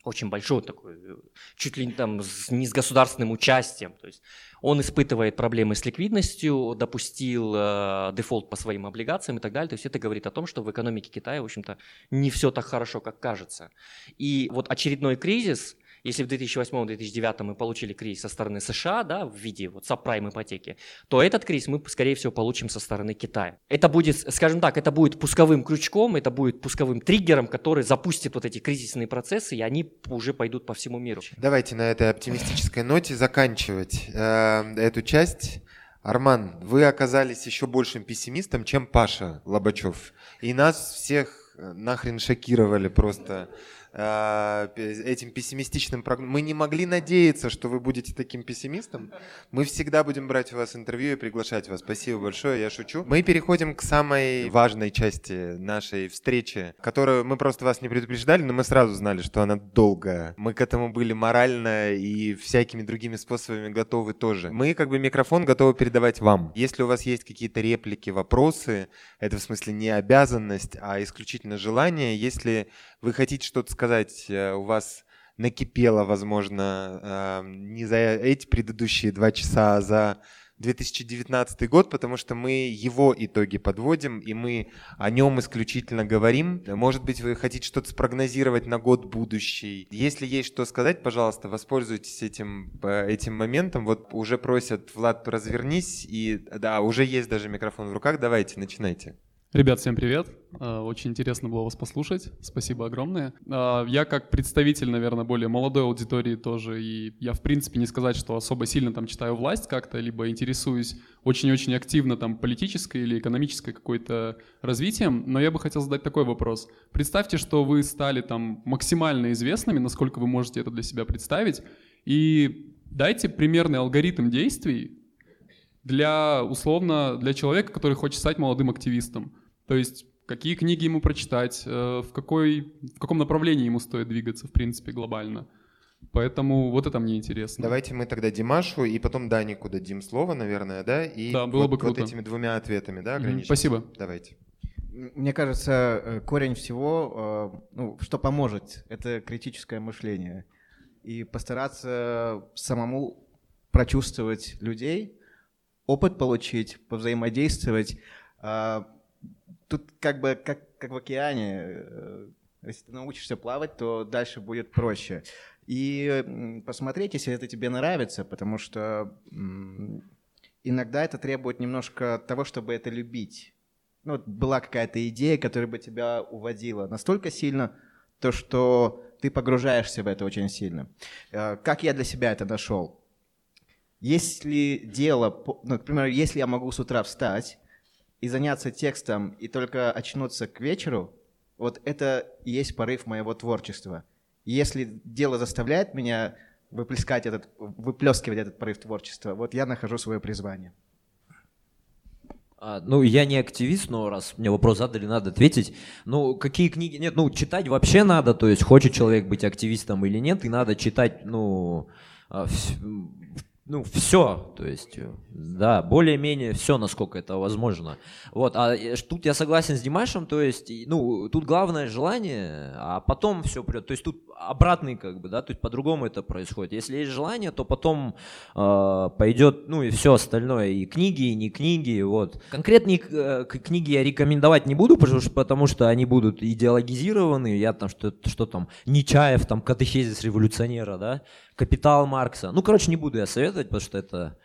очень большой такой, э, чуть ли не там с, не с государственным участием. То есть он испытывает проблемы с ликвидностью, допустил э, дефолт по своим облигациям и так далее. То есть это говорит о том, что в экономике Китая, в общем-то, не все так хорошо, как кажется. И вот очередной кризис – если в 2008-2009 мы получили кризис со стороны США, да, в виде вот сабпрайм ипотеки, то этот кризис мы, скорее всего, получим со стороны Китая. Это будет, скажем так, это будет пусковым крючком, это будет пусковым триггером, который запустит вот эти кризисные процессы, и они уже пойдут по всему миру. Давайте на этой оптимистической ноте заканчивать э, эту часть. Арман, вы оказались еще большим пессимистом, чем Паша Лобачев. И нас всех нахрен шокировали просто этим пессимистичным прогнозом. Мы не могли надеяться, что вы будете таким пессимистом. Мы всегда будем брать у вас интервью и приглашать вас. Спасибо большое, я шучу. Мы переходим к самой важной части нашей встречи, которую мы просто вас не предупреждали, но мы сразу знали, что она долгая. Мы к этому были морально и всякими другими способами готовы тоже. Мы как бы микрофон готовы передавать вам. Если у вас есть какие-то реплики, вопросы, это в смысле не обязанность, а исключительно желание. Если вы хотите что-то сказать, э, у вас накипело, возможно, э, не за эти предыдущие два часа, а за 2019 год, потому что мы его итоги подводим, и мы о нем исключительно говорим. Может быть, вы хотите что-то спрогнозировать на год будущий. Если есть что сказать, пожалуйста, воспользуйтесь этим, э, этим моментом. Вот уже просят, Влад, развернись, и да, уже есть даже микрофон в руках. Давайте, начинайте. Ребят, всем привет. А, очень интересно было вас послушать. Спасибо огромное. А, я как представитель, наверное, более молодой аудитории тоже, и я, в принципе, не сказать, что особо сильно там читаю власть как-то, либо интересуюсь очень-очень активно там политической или экономической какой-то развитием, но я бы хотел задать такой вопрос. Представьте, что вы стали там максимально известными, насколько вы можете это для себя представить, и дайте примерный алгоритм действий, для, условно, для человека, который хочет стать молодым активистом. То есть какие книги ему прочитать, э, в, какой, в каком направлении ему стоит двигаться, в принципе, глобально. Поэтому вот это мне интересно. Давайте мы тогда Димашу и потом Данику дадим слово, наверное, да? И да, было вот, бы круто. вот этими двумя ответами, да, ограничимся? Спасибо. Давайте. Мне кажется, э, корень всего, э, ну, что поможет, это критическое мышление. И постараться самому прочувствовать людей, опыт получить, повзаимодействовать. А, тут как бы как, как в океане. Э, если ты научишься плавать, то дальше будет проще. И посмотреть, если это тебе нравится, потому что иногда это требует немножко того, чтобы это любить. Ну, была какая-то идея, которая бы тебя уводила настолько сильно, то, что ты погружаешься в это очень сильно. Э, как я для себя это нашел? Если дело, ну, например, если я могу с утра встать и заняться текстом и только очнуться к вечеру, вот это и есть порыв моего творчества. Если дело заставляет меня выплескать этот, выплескивать этот порыв творчества, вот я нахожу свое призвание. А, ну, я не активист, но раз мне вопрос задали, надо ответить. Ну, какие книги? Нет, ну, читать вообще надо, то есть хочет человек быть активистом или нет, и надо читать, ну, а, ну, все, то есть, э, да, более-менее все, насколько это возможно. Вот, а э, тут я согласен с Димашем, то есть, ну, тут главное желание, а потом все придет. То есть тут обратный, как бы, да, то есть по-другому это происходит. Если есть желание, то потом э, пойдет, ну, и все остальное, и книги, и не книги, вот. Конкретные э, книги я рекомендовать не буду, потому что, потому что они будут идеологизированы, я там, что, что там, Нечаев, там, катехизис революционера, да, Капитал Маркса. Ну, короче, не буду я советовать, потому что это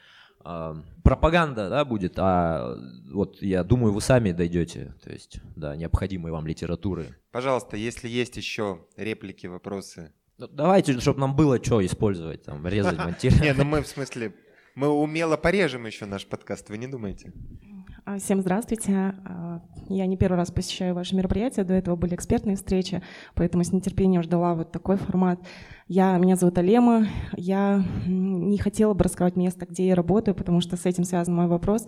пропаганда, да, будет, а вот я думаю, вы сами дойдете, то есть, да, необходимой вам литературы. Пожалуйста, если есть еще реплики, вопросы. Ну, давайте, чтобы нам было что использовать, там, <laughs> резать, монтировать. Не, ну мы в смысле, мы умело порежем еще наш подкаст, вы не думаете? А, всем здравствуйте. А, я не первый раз посещаю ваши мероприятия, до этого были экспертные встречи, поэтому с нетерпением ждала вот такой формат. Я, меня зовут Алема, я не хотела бы раскрывать место, где я работаю, потому что с этим связан мой вопрос.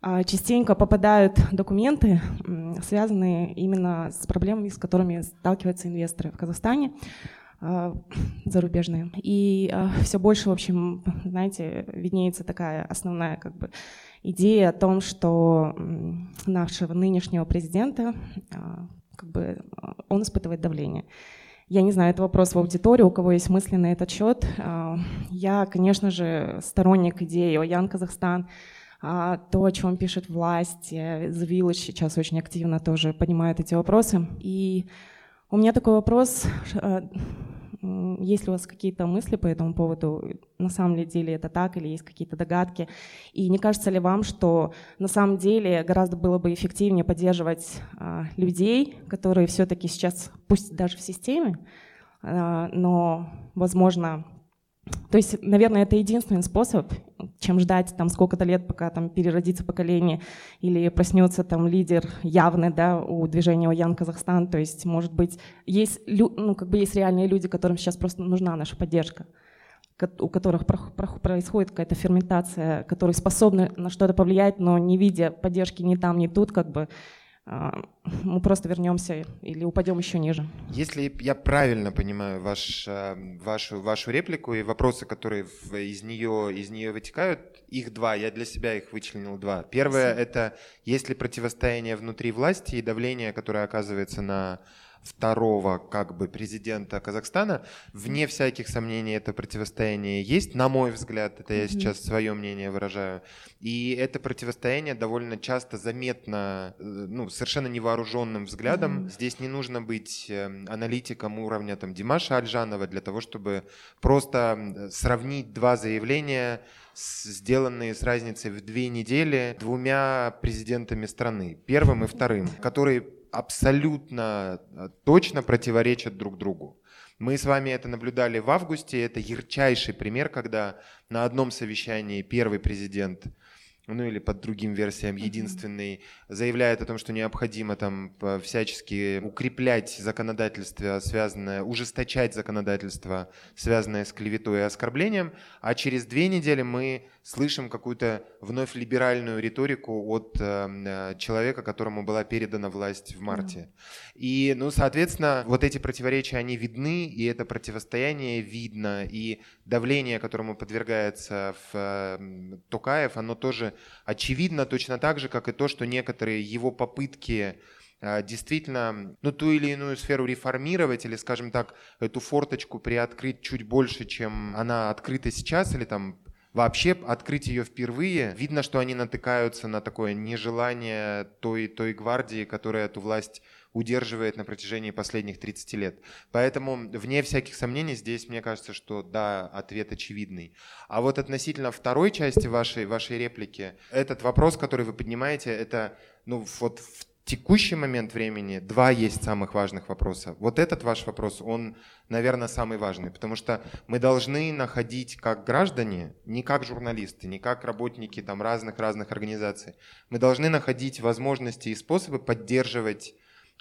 А, частенько попадают документы, связанные именно с проблемами, с которыми сталкиваются инвесторы в Казахстане зарубежные. И все больше, в общем, знаете, виднеется такая основная как бы идея о том, что нашего нынешнего президента, а, как бы, а, он испытывает давление. Я не знаю, это вопрос в аудитории, у кого есть мысли на этот счет. А, я, конечно же, сторонник идеи Ян Казахстан, то, о чем пишет власть, The Village сейчас очень активно тоже поднимает эти вопросы. И у меня такой вопрос, есть ли у вас какие-то мысли по этому поводу? На самом деле это так или есть какие-то догадки? И не кажется ли вам, что на самом деле гораздо было бы эффективнее поддерживать а, людей, которые все-таки сейчас, пусть даже в системе, а, но, возможно, то есть, наверное, это единственный способ, чем ждать там сколько-то лет, пока там переродится поколение или проснется там лидер явный, да, у движения Ян Казахстан. То есть, может быть, есть, ну, как бы есть реальные люди, которым сейчас просто нужна наша поддержка у которых происходит какая-то ферментация, которые способны на что-то повлиять, но не видя поддержки ни там, ни тут, как бы мы просто вернемся или упадем еще ниже. Если я правильно понимаю ваш, а, вашу, вашу реплику и вопросы, которые из нее, из нее вытекают, их два, я для себя их вычленил два. Первое — это есть ли противостояние внутри власти и давление, которое оказывается на второго как бы президента Казахстана. Вне всяких сомнений это противостояние есть, на мой взгляд, это я сейчас свое мнение выражаю. И это противостояние довольно часто заметно, э, ну, совершенно невооруженным взглядом. Здесь не нужно быть эм, аналитиком уровня там Димаша Альжанова для того, чтобы просто сравнить два заявления сделанные с разницей в две недели двумя президентами страны, первым и вторым, которые абсолютно э, точно противоречат друг другу. Мы с вами это наблюдали в августе. Это ярчайший пример, когда на одном совещании первый президент ну или под другим версиям единственный, заявляет о том, что необходимо там всячески укреплять законодательство, связанное, ужесточать законодательство, связанное с клеветой и оскорблением, а через две недели мы слышим какую-то вновь либеральную риторику от э, человека, которому была передана власть в марте. И, ну, соответственно, вот эти противоречия, они видны, и это противостояние видно, и давление, которому подвергается в, э, Токаев, оно тоже очевидно точно так же, как и то, что некоторые его попытки а, действительно ну, ту или иную сферу реформировать или, скажем так, эту форточку приоткрыть чуть больше, чем она открыта сейчас, или там вообще открыть ее впервые, видно, что они натыкаются на такое нежелание той, той гвардии, которая эту власть удерживает на протяжении последних 30 лет. Поэтому, вне всяких сомнений, здесь мне кажется, что да, ответ очевидный. А вот относительно второй части вашей, вашей реплики, этот вопрос, который вы поднимаете, это ну, вот в текущий момент времени два есть самых важных вопроса. Вот этот ваш вопрос, он, наверное, самый важный, потому что мы должны находить как граждане, не как журналисты, не как работники там разных-разных организаций, мы должны находить возможности и способы поддерживать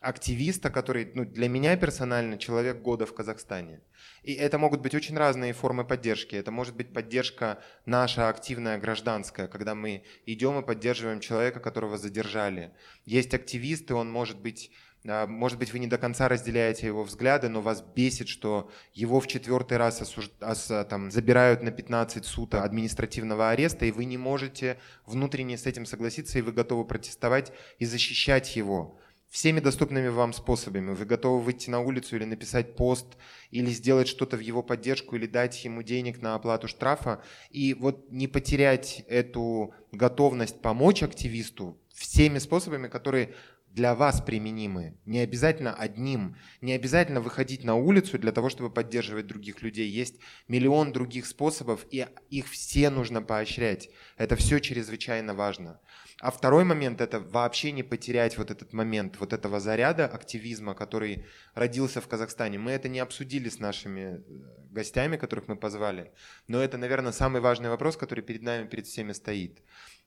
активиста, который ну, для меня персонально человек года в Казахстане. И это могут быть очень разные формы поддержки. Это может быть поддержка наша активная гражданская, когда мы идем и поддерживаем человека, которого задержали. Есть активисты, он может быть а, может быть, вы не до конца разделяете его взгляды, но вас бесит, что его в четвертый раз осуж... ос... там, забирают на 15 суток административного ареста, и вы не можете внутренне с этим согласиться, и вы готовы протестовать и защищать его всеми доступными вам способами. Вы готовы выйти на улицу или написать пост, или сделать что-то в его поддержку, или дать ему денег на оплату штрафа. И вот не потерять эту готовность помочь активисту всеми способами, которые для вас применимы. Не обязательно одним, не обязательно выходить на улицу для того, чтобы поддерживать других людей. Есть миллион других способов, и их все нужно поощрять. Это все чрезвычайно важно. А второй момент – это вообще не потерять вот этот момент, вот этого заряда активизма, который родился в Казахстане. Мы это не обсудили с нашими э, гостями, которых мы позвали, но это, наверное, самый важный вопрос, который перед нами, перед всеми стоит.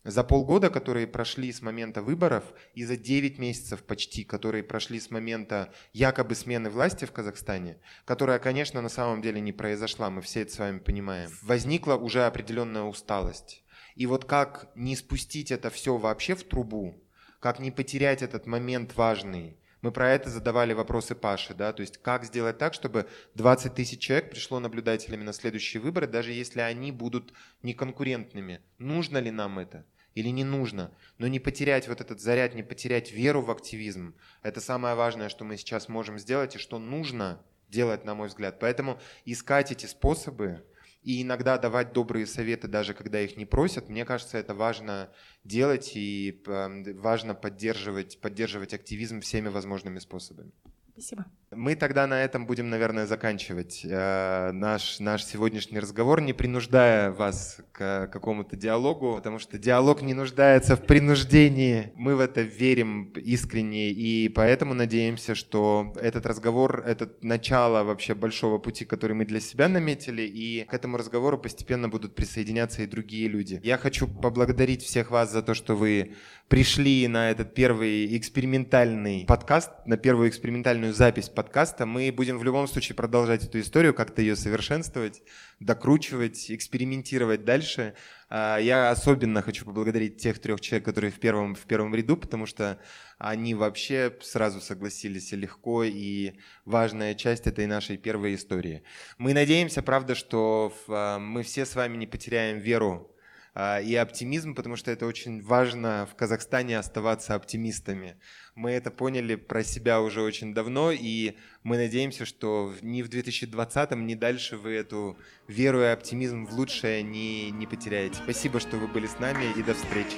За полгода, которые прошли с момента выборов, и за 9 месяцев почти, которые прошли с момента якобы смены власти в Казахстане, которая, конечно, на самом деле не произошла, мы все это с вами понимаем, возникла уже определенная усталость и вот как не спустить это все вообще в трубу, как не потерять этот момент важный. Мы про это задавали вопросы Паше, да, то есть как сделать так, чтобы 20 тысяч человек пришло наблюдателями на следующие выборы, даже если они будут неконкурентными. Нужно ли нам это? или не нужно, но не потерять вот этот заряд, не потерять веру в активизм. Это самое важное, что мы сейчас можем сделать и что нужно делать, на мой взгляд. Поэтому искать эти способы, и иногда давать добрые советы, даже когда их не просят, мне кажется, это важно делать и эм, важно поддерживать, поддерживать активизм всеми возможными способами. Спасибо. Мы тогда на этом будем, наверное, заканчивать э, наш, наш сегодняшний разговор, не принуждая вас к какому-то диалогу, потому что диалог не нуждается в принуждении. Мы в это верим искренне, и поэтому надеемся, что этот разговор — это начало вообще большого пути, который мы для себя наметили, и к этому разговору постепенно будут присоединяться и другие люди. Я хочу поблагодарить всех вас за то, что вы пришли на этот первый экспериментальный подкаст, на первую экспериментальную запись подкаста. Мы будем в любом случае продолжать эту историю, как-то ее совершенствовать, докручивать, экспериментировать дальше. А, я особенно хочу поблагодарить тех трех человек, которые в первом, в первом ряду, потому что они вообще сразу согласились легко, и важная часть этой нашей первой истории. Мы надеемся, правда, что а, мы все с вами не потеряем веру и оптимизм, потому что это очень важно в Казахстане оставаться оптимистами. Мы это поняли про себя уже очень давно, и мы надеемся, что ни в 2020, ни дальше вы эту веру и оптимизм в лучшее не, не потеряете. Спасибо, что вы были с нами, и до встречи.